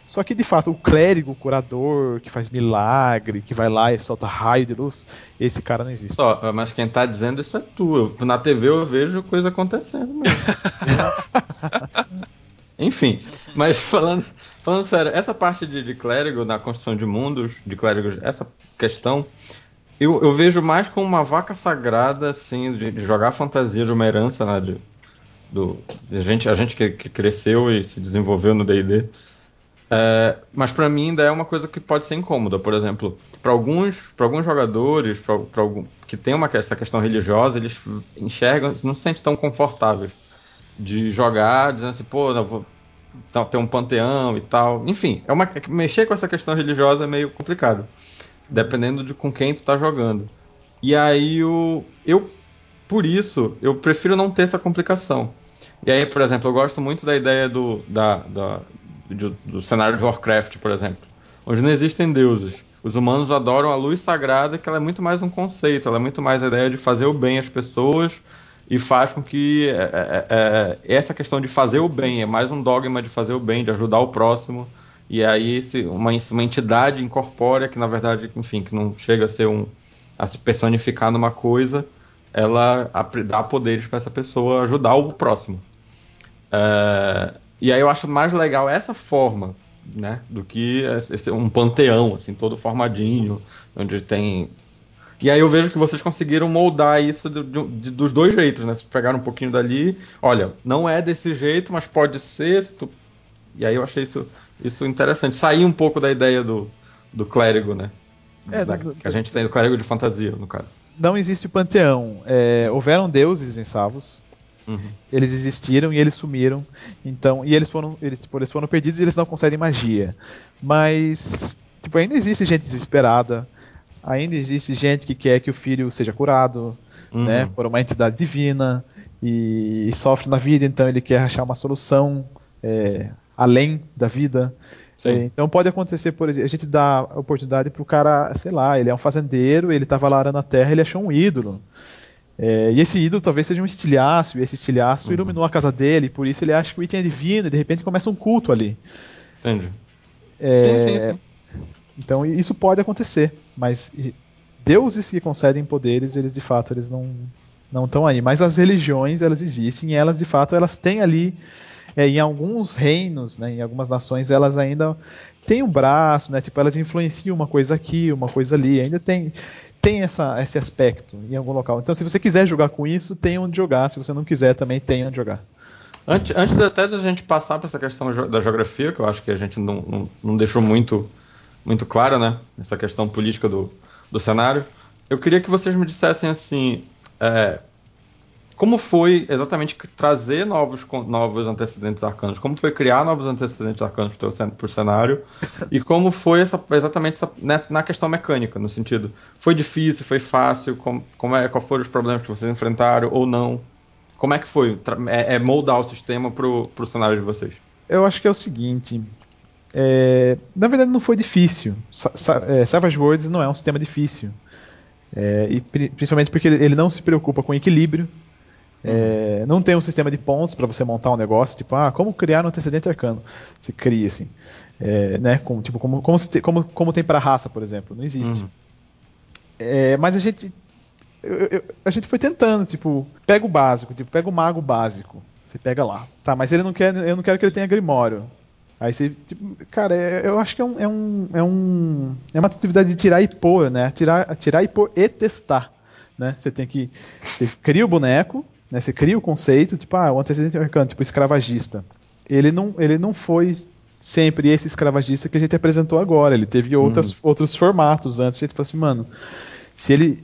só que de fato o clérigo, o curador, que faz milagre, que vai lá e solta raio de luz, esse cara não existe. Só, mas quem tá dizendo isso é tu. na TV eu vejo coisa acontecendo mesmo. Enfim, mas falando, falando sério, essa parte de, de, clérigo na construção de mundos, de clérigos, essa questão, eu, eu vejo mais como uma vaca sagrada, assim, de, de jogar fantasia de uma herança, né, de, do, de gente, a gente que, que cresceu e se desenvolveu no D&D, é, mas para mim ainda é uma coisa que pode ser incômoda. Por exemplo, para alguns, alguns jogadores pra, pra algum, que tem uma, essa questão religiosa, eles enxergam, não se sentem tão confortáveis de jogar, dizendo assim, pô, não vou ter um panteão e tal. Enfim, é uma, mexer com essa questão religiosa é meio complicado, dependendo de com quem tu tá jogando. E aí o, eu, por isso, eu prefiro não ter essa complicação. E aí, por exemplo, eu gosto muito da ideia do, da, da do, do cenário de Warcraft, por exemplo, onde não existem deuses. Os humanos adoram a luz sagrada, que ela é muito mais um conceito, ela é muito mais a ideia de fazer o bem às pessoas e faz com que é, é, é, essa questão de fazer o bem é mais um dogma de fazer o bem, de ajudar o próximo. E aí uma, uma entidade incorpórea que na verdade, enfim, que não chega a ser um a se personificar numa coisa, ela dá poderes para essa pessoa ajudar o próximo. É, e aí eu acho mais legal essa forma, né? Do que esse, um panteão, assim, todo formadinho, onde tem. E aí eu vejo que vocês conseguiram moldar isso de, de, dos dois jeitos, né? Vocês pegaram um pouquinho dali, olha, não é desse jeito, mas pode ser. Tu... E aí eu achei isso, isso interessante. Sair um pouco da ideia do, do clérigo, né? É, da, que a gente tem do clérigo de fantasia, no caso. Não existe panteão. É, houveram deuses em Savos, Uhum. Eles existiram e eles sumiram. Então, e eles foram, eles, tipo, eles foram perdidos e eles não concedem magia. Mas tipo, ainda existe gente desesperada. Ainda existe gente que quer que o filho seja curado, Uhum. né, por uma entidade divina e, e sofre na vida, então ele quer achar uma solução é, além da vida. Sim. É, então pode acontecer, por exemplo, a gente dá oportunidade pro cara, sei lá, ele é um fazendeiro, ele estava lá arando a terra, ele achou um ídolo. É, e esse ídolo talvez seja um estilhaço, e esse estilhaço Uhum. iluminou a casa dele, por isso ele acha que o item é divino, e de repente começa um culto ali. Entendi. É, Sim, sim, sim. Então isso pode acontecer, mas deuses que concedem poderes, eles de fato eles não não estão aí. Mas as religiões elas existem e elas de fato elas têm ali é, em alguns reinos, né, em algumas nações elas ainda têm um braço, né, tipo elas influenciam uma coisa aqui, uma coisa ali, ainda tem tem essa, esse aspecto em algum local. Então se você quiser jogar com isso, tem onde jogar. Se você não quiser também tem onde jogar. Antes, antes até de a gente passar para essa questão da geografia, que eu acho que a gente não, não, não deixou muito, muito clara, né? Essa questão política do, do cenário, eu queria que vocês me dissessem assim. é, como foi exatamente trazer novos, novos antecedentes arcanos? Como foi criar novos antecedentes arcanos para o cenário? E como foi essa, exatamente essa, nessa, na questão mecânica, no sentido, foi difícil, foi fácil? Como, como é, qual foram os problemas que vocês enfrentaram ou não? Como é que foi é, é moldar o sistema pro, pro cenário de vocês? Eu acho que é o seguinte. é, na verdade, não foi difícil. Sa Sa é, Savage Worlds não é um sistema difícil. É, e pri principalmente porque ele não se preocupa com equilíbrio. É, não tem um sistema de pontos para você montar um negócio, tipo, ah, como criar um antecedente arcano? Você cria assim. É, né, como, tipo, como, como, te- como, como tem para raça, por exemplo. Não existe. Uhum. É, mas a gente. eu- eu- a gente foi tentando, tipo, pega o básico, tipo, pega o mago básico. Você pega lá. Tá, mas ele não quer. Eu não quero que ele tenha Grimório. Aí você, tipo, cara, é- eu acho que é um, é um, é um é uma atividade de tirar e pôr, né? Tirar, tirar e pôr e testar, né? Você tem que você cria o boneco, né? Você cria o conceito, tipo, ah, o antecedente arcano, tipo escravagista. Ele não, ele não foi sempre esse escravagista que a gente apresentou agora. Ele teve outras, outros formatos antes. A gente falou assim, mano, se ele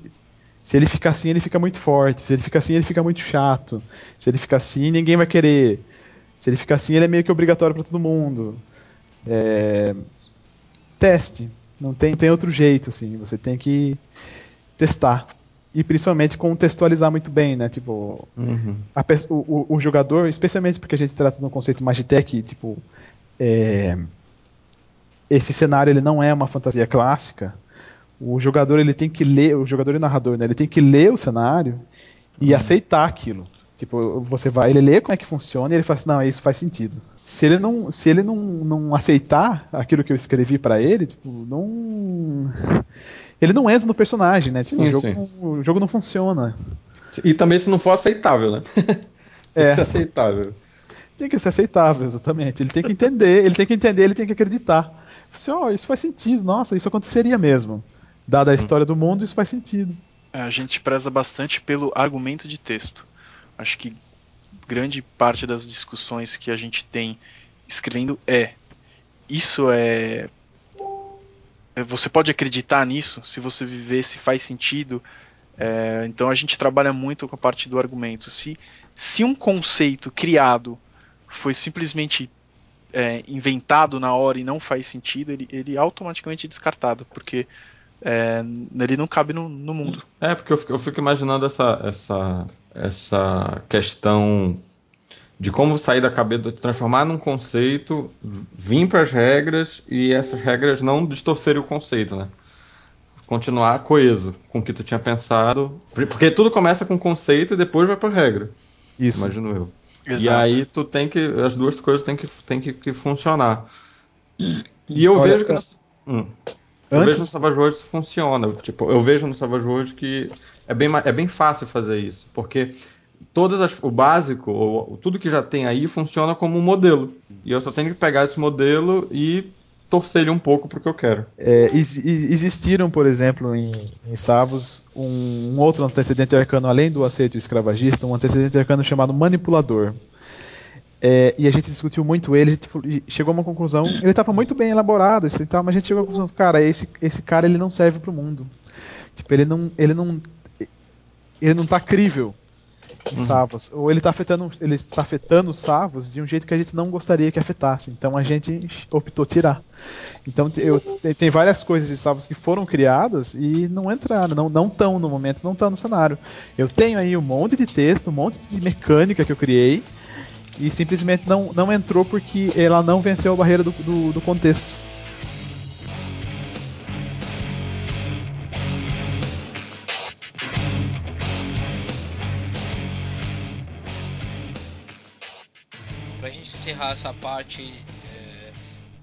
se ele ficar assim, ele fica muito forte. Se ele ficar assim, ele fica muito chato. Se ele ficar assim, ninguém vai querer. Se ele ficar assim, ele é meio que obrigatório para todo mundo. É, Teste. Não tem, tem outro jeito, assim. Você tem que testar. E principalmente contextualizar muito bem, né? Tipo, Uhum. a o, o- jogador, especialmente porque a gente trata de um conceito Magitech, tipo, é, esse cenário ele não é uma fantasia clássica. O jogador ele tem que ler, o jogador e o narrador, né, ele tem que ler o cenário e aceitar aquilo. Tipo, você vai, ele lê como é que funciona e ele fala assim, não, isso faz sentido. Se ele não, se ele não, não aceitar aquilo que eu escrevi pra ele, tipo, não ele não entra no personagem, né? Tipo, Sim, o, jogo o jogo não funciona. E também se não for aceitável, né? tem É. que ser aceitável. Tem que ser aceitável, exatamente. Ele tem que entender, ele tem que entender, ele tem que acreditar. Assim, ó, isso faz sentido, nossa, isso aconteceria mesmo. Dada a história do mundo, isso faz sentido. A gente preza bastante pelo argumento de texto. Acho que grande parte das discussões que a gente tem escrevendo é isso é é, você pode acreditar nisso se você viver se faz sentido. É, então a gente trabalha muito com a parte do argumento. Se se um conceito criado foi simplesmente é, inventado na hora e não faz sentido ele, ele é automaticamente descartado porque é, ele não cabe no, no mundo. É, porque eu fico, eu fico imaginando essa, essa, essa questão de como sair da cabeça, de transformar num conceito, vir para as regras e essas regras não distorcerem o conceito, né? Continuar coeso com o que tu tinha pensado. Porque tudo começa com conceito e depois vai para regra, Isso. imagino eu. E Exato. aí tu tem que. As duas coisas têm que, têm que, que funcionar. E eu Olha, vejo que. no- Hum. Eu Antes- vejo no Savage Worlds que funciona. Tipo, eu vejo no Savage Worlds que é bem, é bem fácil fazer isso. Porque todas as- o básico, ou, tudo que já tem aí, funciona como um modelo. E eu só tenho que pegar esse modelo e torcer ele um pouco pro que eu quero. É, ex- ex- existiram, por exemplo, em, em Savos, um, um outro antecedente arcano, além do aceito escravagista, um antecedente arcano chamado Manipulador. É, e a gente discutiu muito ele, e chegou a uma conclusão. Ele estava muito bem elaborado, assim, tal, mas a gente chegou à conclusão, cara, esse, esse cara ele não serve pro mundo. Tipo, ele não, ele não, ele não tá crível. Em Savos. Ou ele está afetando, ele está afetando os Savos de um jeito que a gente não gostaria que afetasse. Então a gente optou tirar. Então eu, tem várias coisas de Savos que foram criadas e não entraram, não não estão no momento, não estão no cenário. Eu tenho aí um monte de texto, um monte de mecânica que eu criei e simplesmente não, não entrou porque ela não venceu a barreira do, do, do contexto. Essa parte é,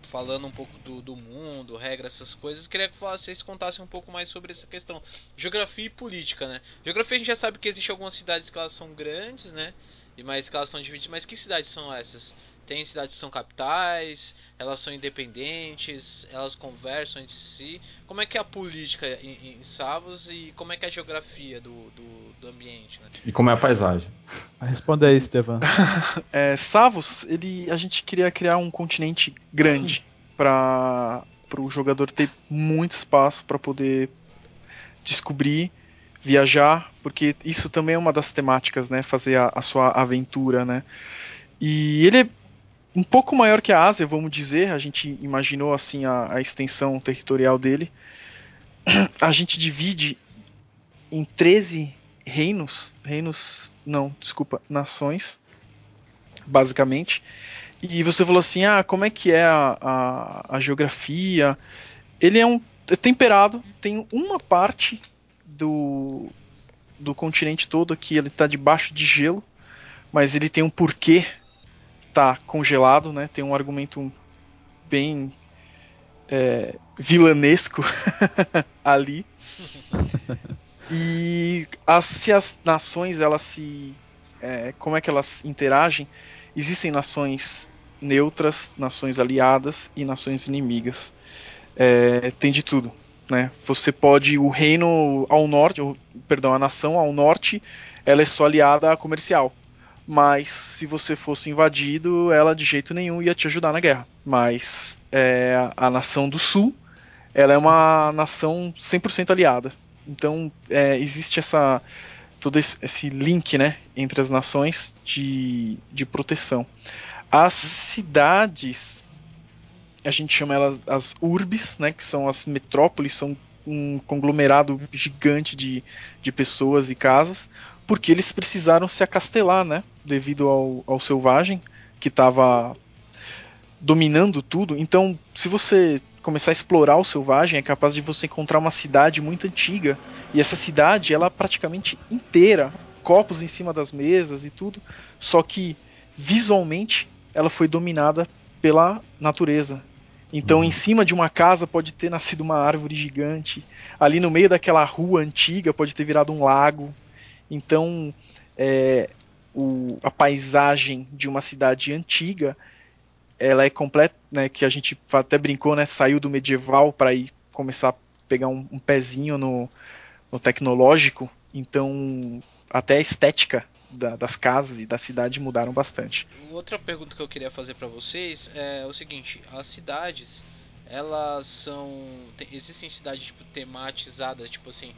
falando um pouco do, do mundo, regras, essas coisas, queria que vocês contassem um pouco mais sobre essa questão. Geografia e política, né? Geografia a gente já sabe que existem algumas cidades que elas são grandes, né? E mais que elas estão divididas, mas que cidades são essas? Tem cidades que são capitais, elas são independentes, elas conversam entre si. Como é que é a política em, em Savos e como é que é a geografia do, do, do ambiente? Né? E como é a paisagem? Responda aí, Estevam. É, Savos, ele, a gente queria criar um continente grande para o jogador ter muito espaço para poder descobrir, viajar, porque isso também é uma das temáticas, né? Fazer a, a sua aventura, né? E ele é um pouco maior que a Ásia, vamos dizer. A gente imaginou assim a, a extensão territorial dele. A gente divide em 13 reinos, reinos, não, desculpa, nações, basicamente. E você falou assim, ah, como é que é a, a, a geografia? Ele é um é temperado, tem uma parte do, do continente todo que ele está debaixo de gelo, mas ele tem um porquê tá congelado, né? Tem um argumento bem é, vilanesco ali. E as, se as nações elas se é, como é que elas interagem? Existem nações neutras, nações aliadas e nações inimigas. É, tem de tudo, né? Você pode o reino ao norte, ou, perdão, a nação ao norte, ela é só aliada comercial mas se você fosse invadido, ela de jeito nenhum ia te ajudar na guerra. Mas é, a nação do sul, ela é uma nação 100% aliada. Então é, existe essa todo esse link, né, entre as nações de, de proteção. As cidades, a gente chama elas as urbes, né, que são as metrópoles, são um conglomerado gigante de, de pessoas e casas, porque eles precisaram se acastelar, né? Devido ao, ao selvagem que estava dominando tudo. Então, se você começar a explorar o selvagem, é capaz de você encontrar uma cidade muito antiga. E essa cidade, ela é praticamente inteira, copos em cima das mesas e tudo, só que visualmente ela foi dominada pela natureza. Então, em cima de uma casa pode ter nascido uma árvore gigante. Ali no meio daquela rua antiga pode ter virado um lago. Então, é, o, a paisagem de uma cidade antiga, ela é completa, né, que a gente até brincou, né, saiu do medieval para ir começar a pegar um, um pezinho no, no tecnológico. Então, até a estética da, das casas e da cidade mudaram bastante. Outra pergunta que eu queria fazer para vocês é o seguinte: as cidades elas são tem, existem cidades tipo tematizadas tipo assim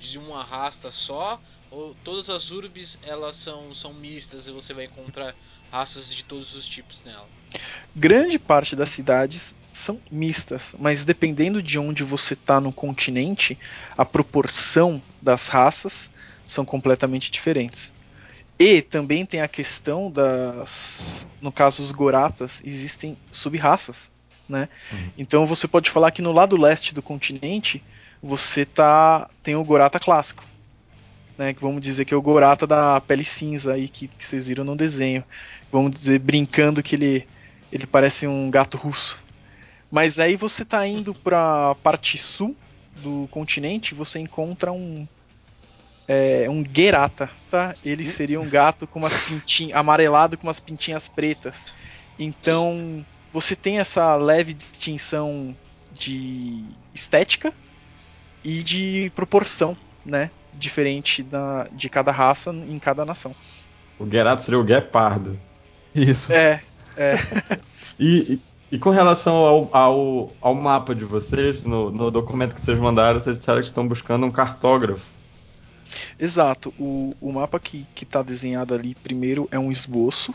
de uma rasta só ou todas as urbes elas são são mistas e você vai encontrar raças de todos os tipos nela grande parte das cidades são mistas mas dependendo de onde você está no continente a proporção das raças são completamente diferentes e também tem a questão das. No caso, os Goratas, existem sub-raças. Né? Uhum. Então você pode falar que no lado leste do continente você tá tem o Gorata clássico. Né, que vamos dizer que é o Gorata da pele cinza aí que, que vocês viram no desenho. Vamos dizer, brincando que ele, ele parece um gato russo. Mas aí você tá indo para a parte sul do continente, você encontra um é, um Gerata, tá? Ele seria um gato com umas pintinhas amarelado com umas pintinhas pretas. Então você tem essa leve distinção de estética e de proporção, né? Diferente da, de cada raça em cada nação. O Gerata seria o Guepardo. Isso. É, é. e, e, com relação ao, ao, ao mapa de vocês, no, no documento que vocês mandaram, vocês disseram que estão buscando um cartógrafo. Exato. O, o mapa que, que tá desenhado ali primeiro é um esboço,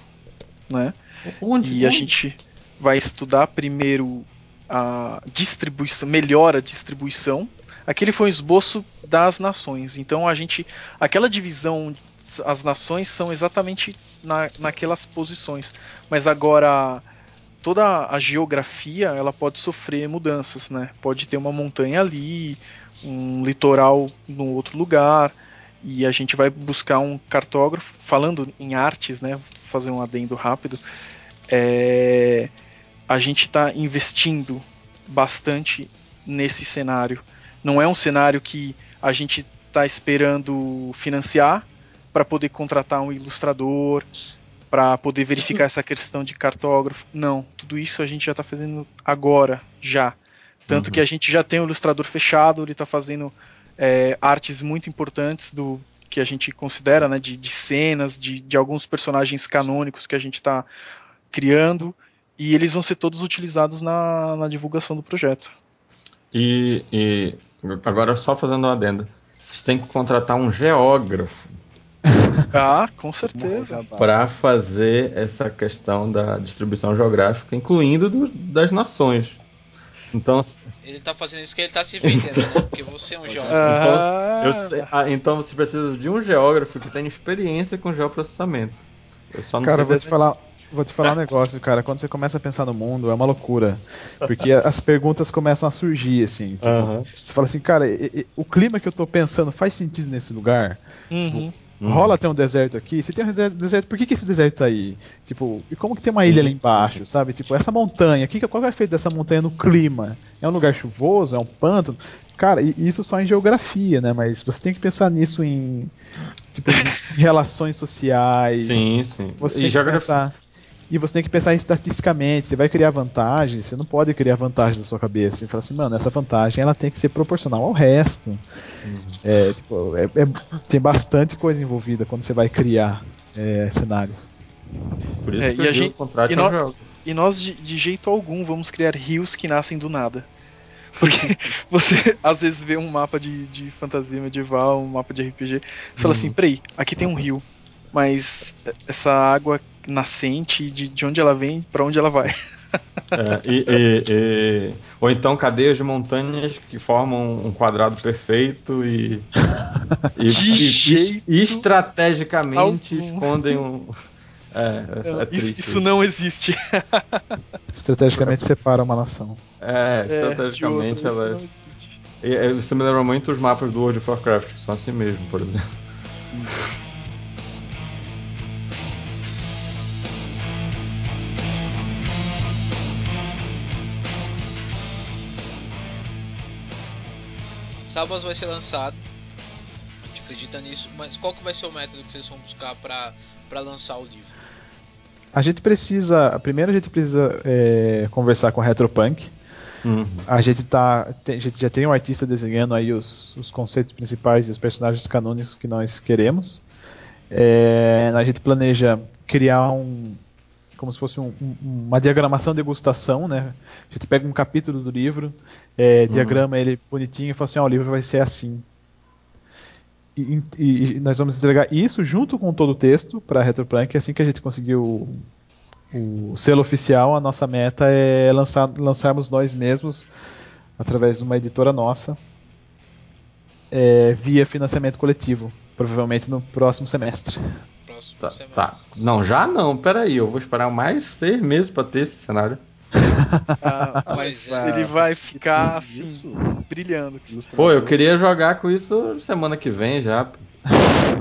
né? Onde? E a onde? gente vai estudar primeiro a distribuição, melhor a distribuição. Aquele foi um esboço das nações. Então a gente. Aquela divisão, as nações são exatamente na, naquelas posições. Mas agora toda a geografia ela pode sofrer mudanças, né? Pode ter uma montanha ali, um litoral no outro lugar. E a gente vai buscar um cartógrafo, falando em artes, né? Vou fazer um adendo rápido. É, a gente está investindo bastante nesse cenário. Não é um cenário que a gente está esperando financiar para poder contratar um ilustrador, para poder verificar essa questão de cartógrafo. Não, tudo isso a gente já está fazendo agora, já. Tanto Uhum. que a gente já tem o ilustrador fechado, ele está fazendo é, artes muito importantes do que a gente considera, né, de, de cenas, de, de alguns personagens canônicos que a gente está criando, e eles vão ser todos utilizados na, na divulgação do projeto. E, e agora só fazendo um adendo. Vocês têm que contratar um geógrafo Ah, com certeza. para fazer essa questão da distribuição geográfica, incluindo do- das nações. Então, Ele tá fazendo isso que ele tá se vendendo, né? Porque você é um jovem. Ah, eu sei- ah, então você precisa de um geógrafo que tenha experiência com geoprocessamento. Eu só não Cara, sei eu vou te falar, vou te falar um negócio, cara. Quando você começa a pensar no mundo, é uma loucura. Porque as perguntas começam a surgir, assim. tipo. Você fala assim, cara, e- e- o clima que eu tô pensando faz sentido nesse lugar? uhum. Uhum. Rola ter um deserto aqui. Se tem um deserto, por que, que esse deserto tá aí? Tipo, e como que tem uma ilha ali embaixo, sabe? Tipo, essa montanha, que, qual é o efeito dessa montanha no clima? É um lugar chuvoso? É um pântano? Cara, e isso só em geografia, né? Mas você tem que pensar nisso em, tipo, em relações sociais. Sim, sim. Você E tem que geografia- pensar. E você tem que pensar estatisticamente. Você vai criar vantagens, você não pode criar vantagens da sua cabeça. Você fala assim, mano, essa vantagem ela tem que ser proporcional ao resto. Uhum. É, tipo, é- é- tem bastante coisa envolvida quando você vai criar é, cenários. Por isso É, que e eu a gente- contrate e nós- geógrafo. E nós, de, de jeito algum, vamos criar rios que nascem do nada. Porque você às vezes vê um mapa de, de fantasia medieval, um mapa de RPG, você fala Uhum. assim, peraí, aqui tem um rio, mas essa água nascente, de, de onde ela vem, pra onde ela vai? É, e- e- e- ou então cadeias de montanhas que formam um quadrado perfeito e, e, e- e estrategicamente algum. escondem um. É, é, é isso, isso não existe. Estrategicamente separa uma nação. É, É, estrategicamente outra, isso ela. não existe. E- e Isso me lembra muito os mapas do World of Warcraft, que são assim mesmo, por exemplo. Salvas vai ser lançado. A gente acredita nisso, mas qual que vai ser o método que vocês vão buscar pra lançar o livro? A gente precisa. Primeiro a gente precisa é, conversar com a Retropunk. Uhum. A gente, tá, tem- a gente já tem um artista desenhando aí os, os conceitos principais e os personagens canônicos que nós queremos. É, a gente planeja criar um. Como se fosse um- um- uma diagramação degustação, né? A gente pega um capítulo do livro, é, diagrama ele bonitinho e fala assim: ó, o livro vai ser assim. E, e- nós vamos entregar isso junto com todo o texto para a Retroplank. Assim que a gente conseguiu o selo oficial, a nossa meta é lançar, lançarmos nós mesmos através de uma editora nossa é, via financiamento coletivo, provavelmente no próximo semestre. Próximo Tá, semestre. tá. Não, já não, peraí, eu vou esperar mais seis meses pra ter esse cenário. Ah, mas é. ele vai ficar assim, Isso, brilhando. Pô, eu queria jogar com isso semana que vem já.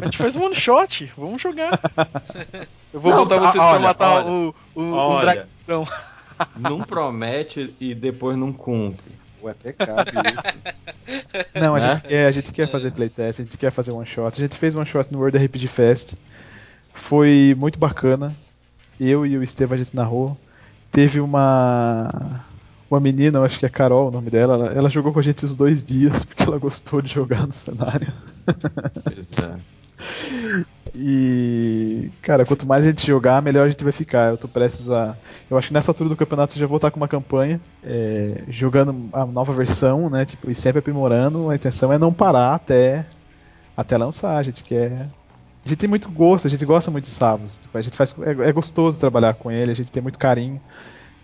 A gente faz um one shot, vamos jogar. Eu vou Não, botar a- vocês pra olha, matar olha, o, o, o olha. dragão. Não promete e depois não cumpre. Ué, até cabe isso. Não, a Né? gente quer, a gente quer fazer playtest, a gente quer fazer one shot. A gente fez one shot no World RPG Fest. Foi muito bacana. Eu e o Estevam a gente narrou. Teve uma uma menina, eu acho que é Carol o nome dela, ela, ela jogou com a gente os dois dias porque ela gostou de jogar no cenário. É. E, cara, quanto mais a gente jogar, melhor a gente vai ficar. Eu tô prestes a. Eu acho que nessa altura do campeonato eu já vou estar com uma campanha, é, jogando a nova versão, né? Tipo, e sempre aprimorando. A intenção é não parar até até lançar. A gente quer. A gente tem muito gosto, a gente gosta muito de Savos. Tipo, a gente faz, é, é, gostoso trabalhar com ele, a gente tem muito carinho.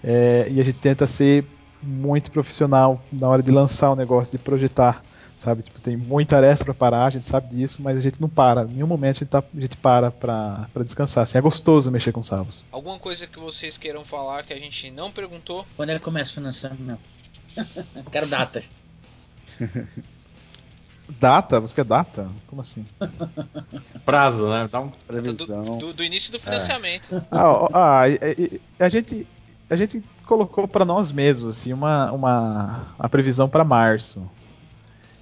É, e a gente tenta ser muito profissional na hora de lançar o negócio, de projetar sabe? Tipo, tem muita tarefa para parar, a gente sabe disso, mas a gente não para. Em nenhum momento a gente, tá, a gente para pra descansar. Assim, é gostoso mexer com salvos. Alguma coisa que vocês queiram falar que a gente não perguntou? Quando é que começa o financiamento? Quero datas. Data? Você quer data? Como assim? Prazo, né? Dá um previsão. Do, do, do início do financiamento. É. Ah, ah a, a, gente a gente colocou para nós mesmos assim uma uma a previsão para março.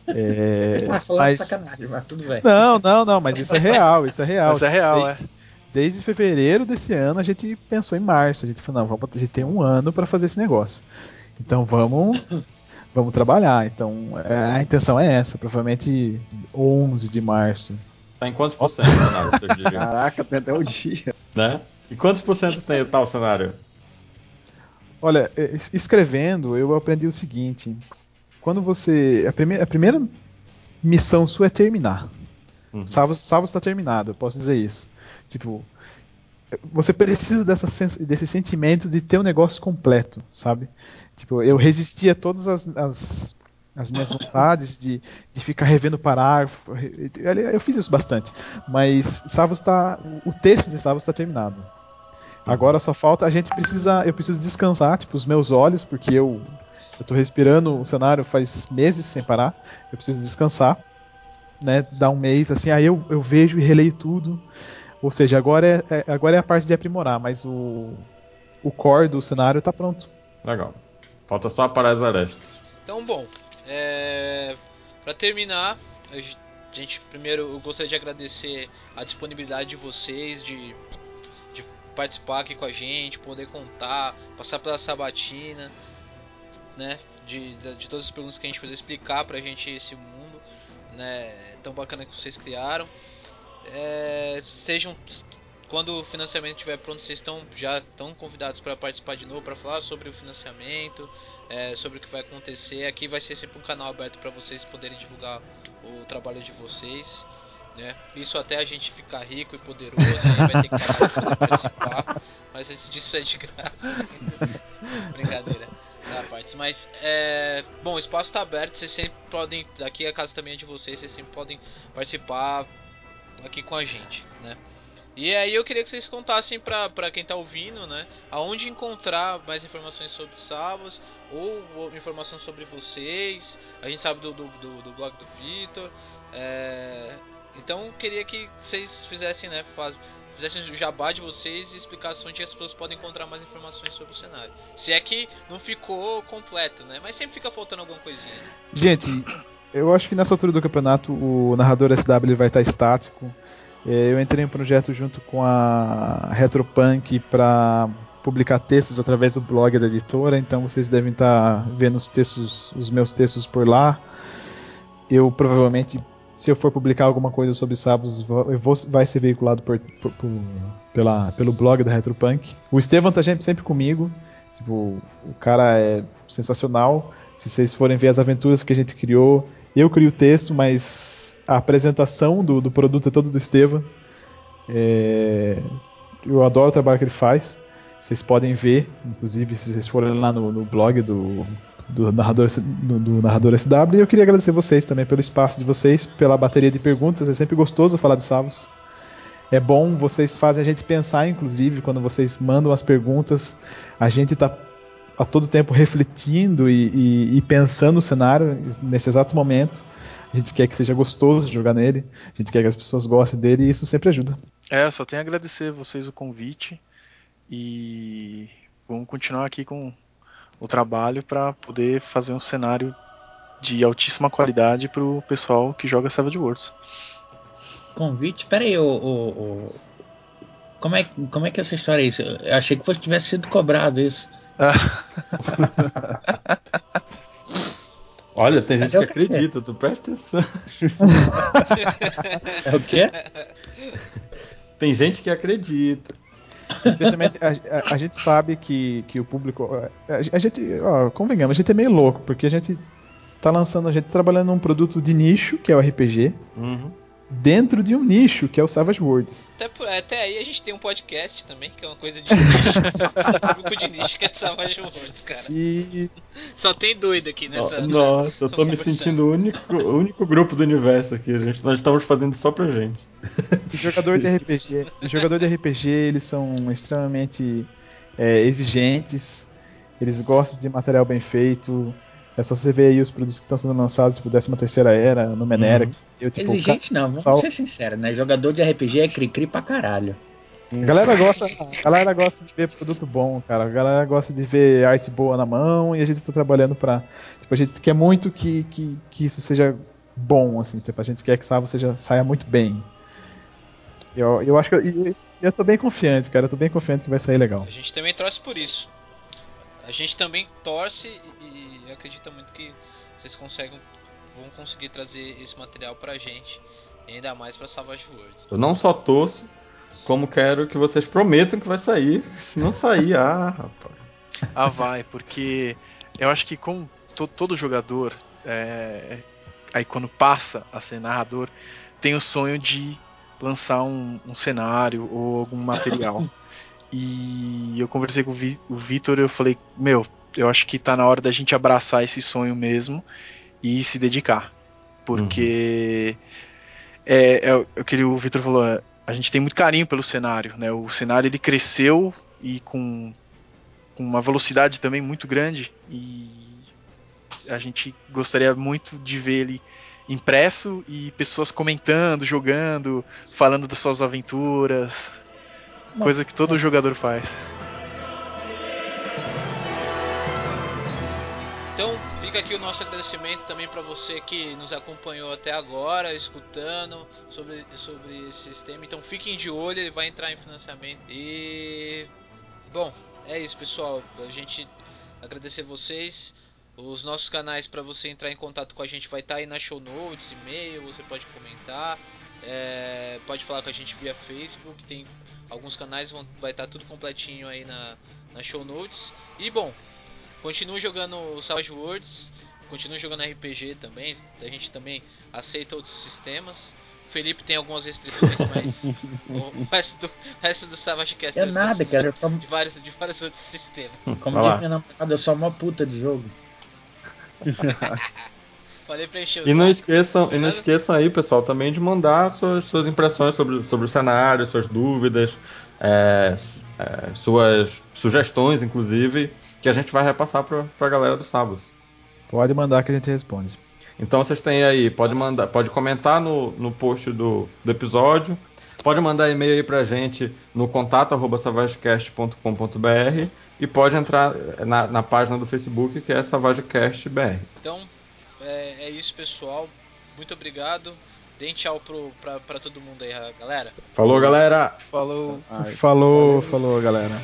É, tá falando mas... sacanagem, mas tudo bem. Não, não, não, mas isso é real, isso é real. Isso é real, desde, é. Desde fevereiro desse ano a gente pensou em março. A gente falou, não, vamos, a gente tem um ano para fazer esse negócio. Então vamos, vamos trabalhar. Então é, a intenção é essa, provavelmente 11 de março. Tá em quantos por cento o cenário, Caraca, tem até o dia. Né? E quantos por cento tem tal cenário? Olha, escrevendo eu aprendi o seguinte: quando você. A, prime, a primeira missão sua é terminar. Uhum. Salvo está terminado, eu posso dizer isso. Tipo, você precisa dessa, desse sentimento de ter o um negócio completo, sabe? Tipo, eu resisti a todas as, as, as minhas vontades de, de ficar revendo parágrafo. Eu fiz isso bastante. Mas Savos está. O texto de Savos está terminado. Agora só falta. A gente precisa. Eu preciso descansar, tipo, os meus olhos, porque eu eu respirando o cenário faz meses sem parar. Eu preciso descansar, né? Dar um mês, assim, aí eu, eu vejo e releio tudo. Ou seja, agora é, é, agora é a parte de aprimorar, mas o, o core do cenário tá pronto. Legal. Falta só parar as arestas. Então, bom, é... para terminar, a gente primeiro eu gostaria de agradecer a disponibilidade de vocês de, de participar aqui com a gente, poder contar, passar pela sabatina né? De, de, de, todas as perguntas que a gente fez, explicar pra gente esse mundo, né? Tão bacana que vocês criaram. É, sejam quando o financiamento estiver pronto, vocês estão já estão convidados para participar de novo, para falar sobre o financiamento, é, sobre o que vai acontecer. Aqui vai ser sempre um canal aberto para vocês poderem divulgar o trabalho de vocês. Né? Isso até a gente ficar rico e poderoso, aí vai ter que participar. Mas antes disso é de graça. Brincadeira. Mas, é, bom, o espaço está aberto, vocês sempre podem, aqui a casa também é de vocês, vocês sempre podem participar aqui com a gente, né? E aí eu queria que vocês contassem pra, pra quem tá ouvindo, né? Aonde encontrar mais informações sobre Savos ou, ou informação sobre vocês. A gente sabe do, do, do, do blog do Vitor. É, então queria que vocês fizessem, né? Faz, fizessem o jabá de vocês e explicassem onde as pessoas podem encontrar mais informações sobre o cenário. Se é que não ficou completo, né? Mas sempre fica faltando alguma coisinha. Gente, eu acho que nessa altura do campeonato o narrador SW vai estar estático. É, eu entrei em um projeto junto com a Retropunk para publicar textos através do blog da editora, então vocês devem estar vendo os textos, os meus textos por lá. Eu provavelmente se eu for publicar alguma coisa sobre Sabos, vai ser veiculado por, por, por, pela, pelo blog da Retropunk. O Estevam tá sempre comigo. Tipo, o cara é sensacional. Se vocês forem ver as aventuras que a gente criou, eu crio o texto, mas a apresentação do, do produto é todo do Estevam. É... Eu adoro o trabalho que ele faz. Vocês podem ver, inclusive, se vocês forem lá no, no blog do, do narrador, do, do, narrador SW. E eu queria agradecer vocês também pelo espaço de vocês, pela bateria de perguntas. É sempre gostoso falar de Savos. É bom, vocês fazem a gente pensar, inclusive, quando vocês mandam as perguntas, a gente está a todo tempo refletindo e, e, e, pensando no cenário nesse exato momento. A gente quer que seja gostoso jogar nele, a gente quer que as pessoas gostem dele e isso sempre ajuda. É, só tenho a agradecer vocês o convite e vamos continuar aqui com o trabalho para poder fazer um cenário de altíssima qualidade para o pessoal que joga Savage Worlds. Convite? Pera aí, o, o, o, Como, é, como é que é essa história é isso? Eu achei que fosse, tivesse sido cobrado isso. Olha, tem gente que acredita, tu presta atenção. é o quê? Tem gente que acredita. Especialmente, a, a, a, gente sabe que, que o público. A, a gente, ó, convenhamos, a gente é meio louco, porque a gente tá lançando, a gente tá trabalhando num produto de nicho, que é o RPG. Uhum. Dentro de um nicho, que é o Savage Worlds. Até, por- até aí a gente tem um podcast também, que é uma coisa de nicho. um grupo de nicho que é de Savage Worlds, cara. E Só tem doido aqui nessa. Nossa, eu tô me sentindo o único, o único grupo do universo aqui. gente. Nós estamos fazendo só pra gente. jogador de RPG, jogador de RPG, eles são extremamente é, exigentes, eles gostam de material bem feito. É só você ver aí os produtos que estão sendo lançados, tipo 13 terceira era, Numenera, Uhum. eu, tipo, Exigente não, vamos Sal- ser sinceros, né? Jogador de RPG é cri-cri pra caralho. A galera gosta, a galera gosta de ver produto bom, cara. A galera gosta de ver arte boa na mão e a gente tá trabalhando pra. Tipo, a gente quer muito que, que, que isso seja bom, assim. Tipo, a gente quer que Savo seja, saia muito bem. Eu, eu acho que. Eu, e- eu tô bem confiante, cara. Eu tô bem confiante que vai sair legal. A gente também torce por isso. A gente também torce e, e acredita muito que vocês conseguem, vão conseguir trazer esse material pra gente. E ainda mais pra Savage Worlds. Eu não só torço, como quero que vocês prometam que vai sair. Se não sair, ah, rapaz. Ah, vai, porque eu acho que como to- todo jogador, é, aí quando passa a ser narrador, tem o sonho de lançar um, um cenário ou algum material. E eu conversei com o Vi- o Vitor e eu falei, meu, eu acho que tá na hora da gente abraçar esse sonho mesmo e se dedicar. Porque é, é o é o que o Vitor falou, é, a gente tem muito carinho pelo cenário, né? O cenário ele cresceu e com com uma velocidade também muito grande e a gente gostaria muito de ver ele impresso e pessoas comentando, jogando, falando das suas aventuras, coisa que todo jogador faz. Então fica aqui o nosso agradecimento também pra você que nos acompanhou até agora, escutando sobre, sobre esse sistema. Então fiquem de olho, ele vai entrar em financiamento. E bom, é isso pessoal. A gente agradecer vocês. Os nossos canais para você entrar em contato com a gente vai estar aí na show notes, e-mail, você pode comentar, é, pode falar com a gente via Facebook, tem alguns canais vão vai estar tudo completinho aí na, na show notes. E bom, continue jogando Savage Worlds, continue jogando RPG também, a gente também aceita outros sistemas. O Felipe tem algumas restrições, mas o, o resto do, o resto do Savage Cast É nada, cara. Eu só, de vários, de vários outros sistemas. como diz minha namorada, eu sou uma puta de jogo. Falei pra encher o E não esqueçam, e não esqueçam aí, pessoal, também de mandar suas, suas impressões sobre, sobre o cenário, suas dúvidas, é, é, suas sugestões, inclusive, que a gente vai repassar pra, pra galera do sábado. Pode mandar que a gente responde. Então vocês têm aí, pode mandar, pode comentar no, no post do, do episódio, pode mandar e-mail aí pra gente no contato arroba savagecast.com.br e pode entrar na, na página do Facebook que é SavageCastBR. Então, é, é isso, pessoal. Muito obrigado. Deem tchau pro, pra, pra todo mundo aí, galera. Falou, galera! Falou. Falou, falou, galera.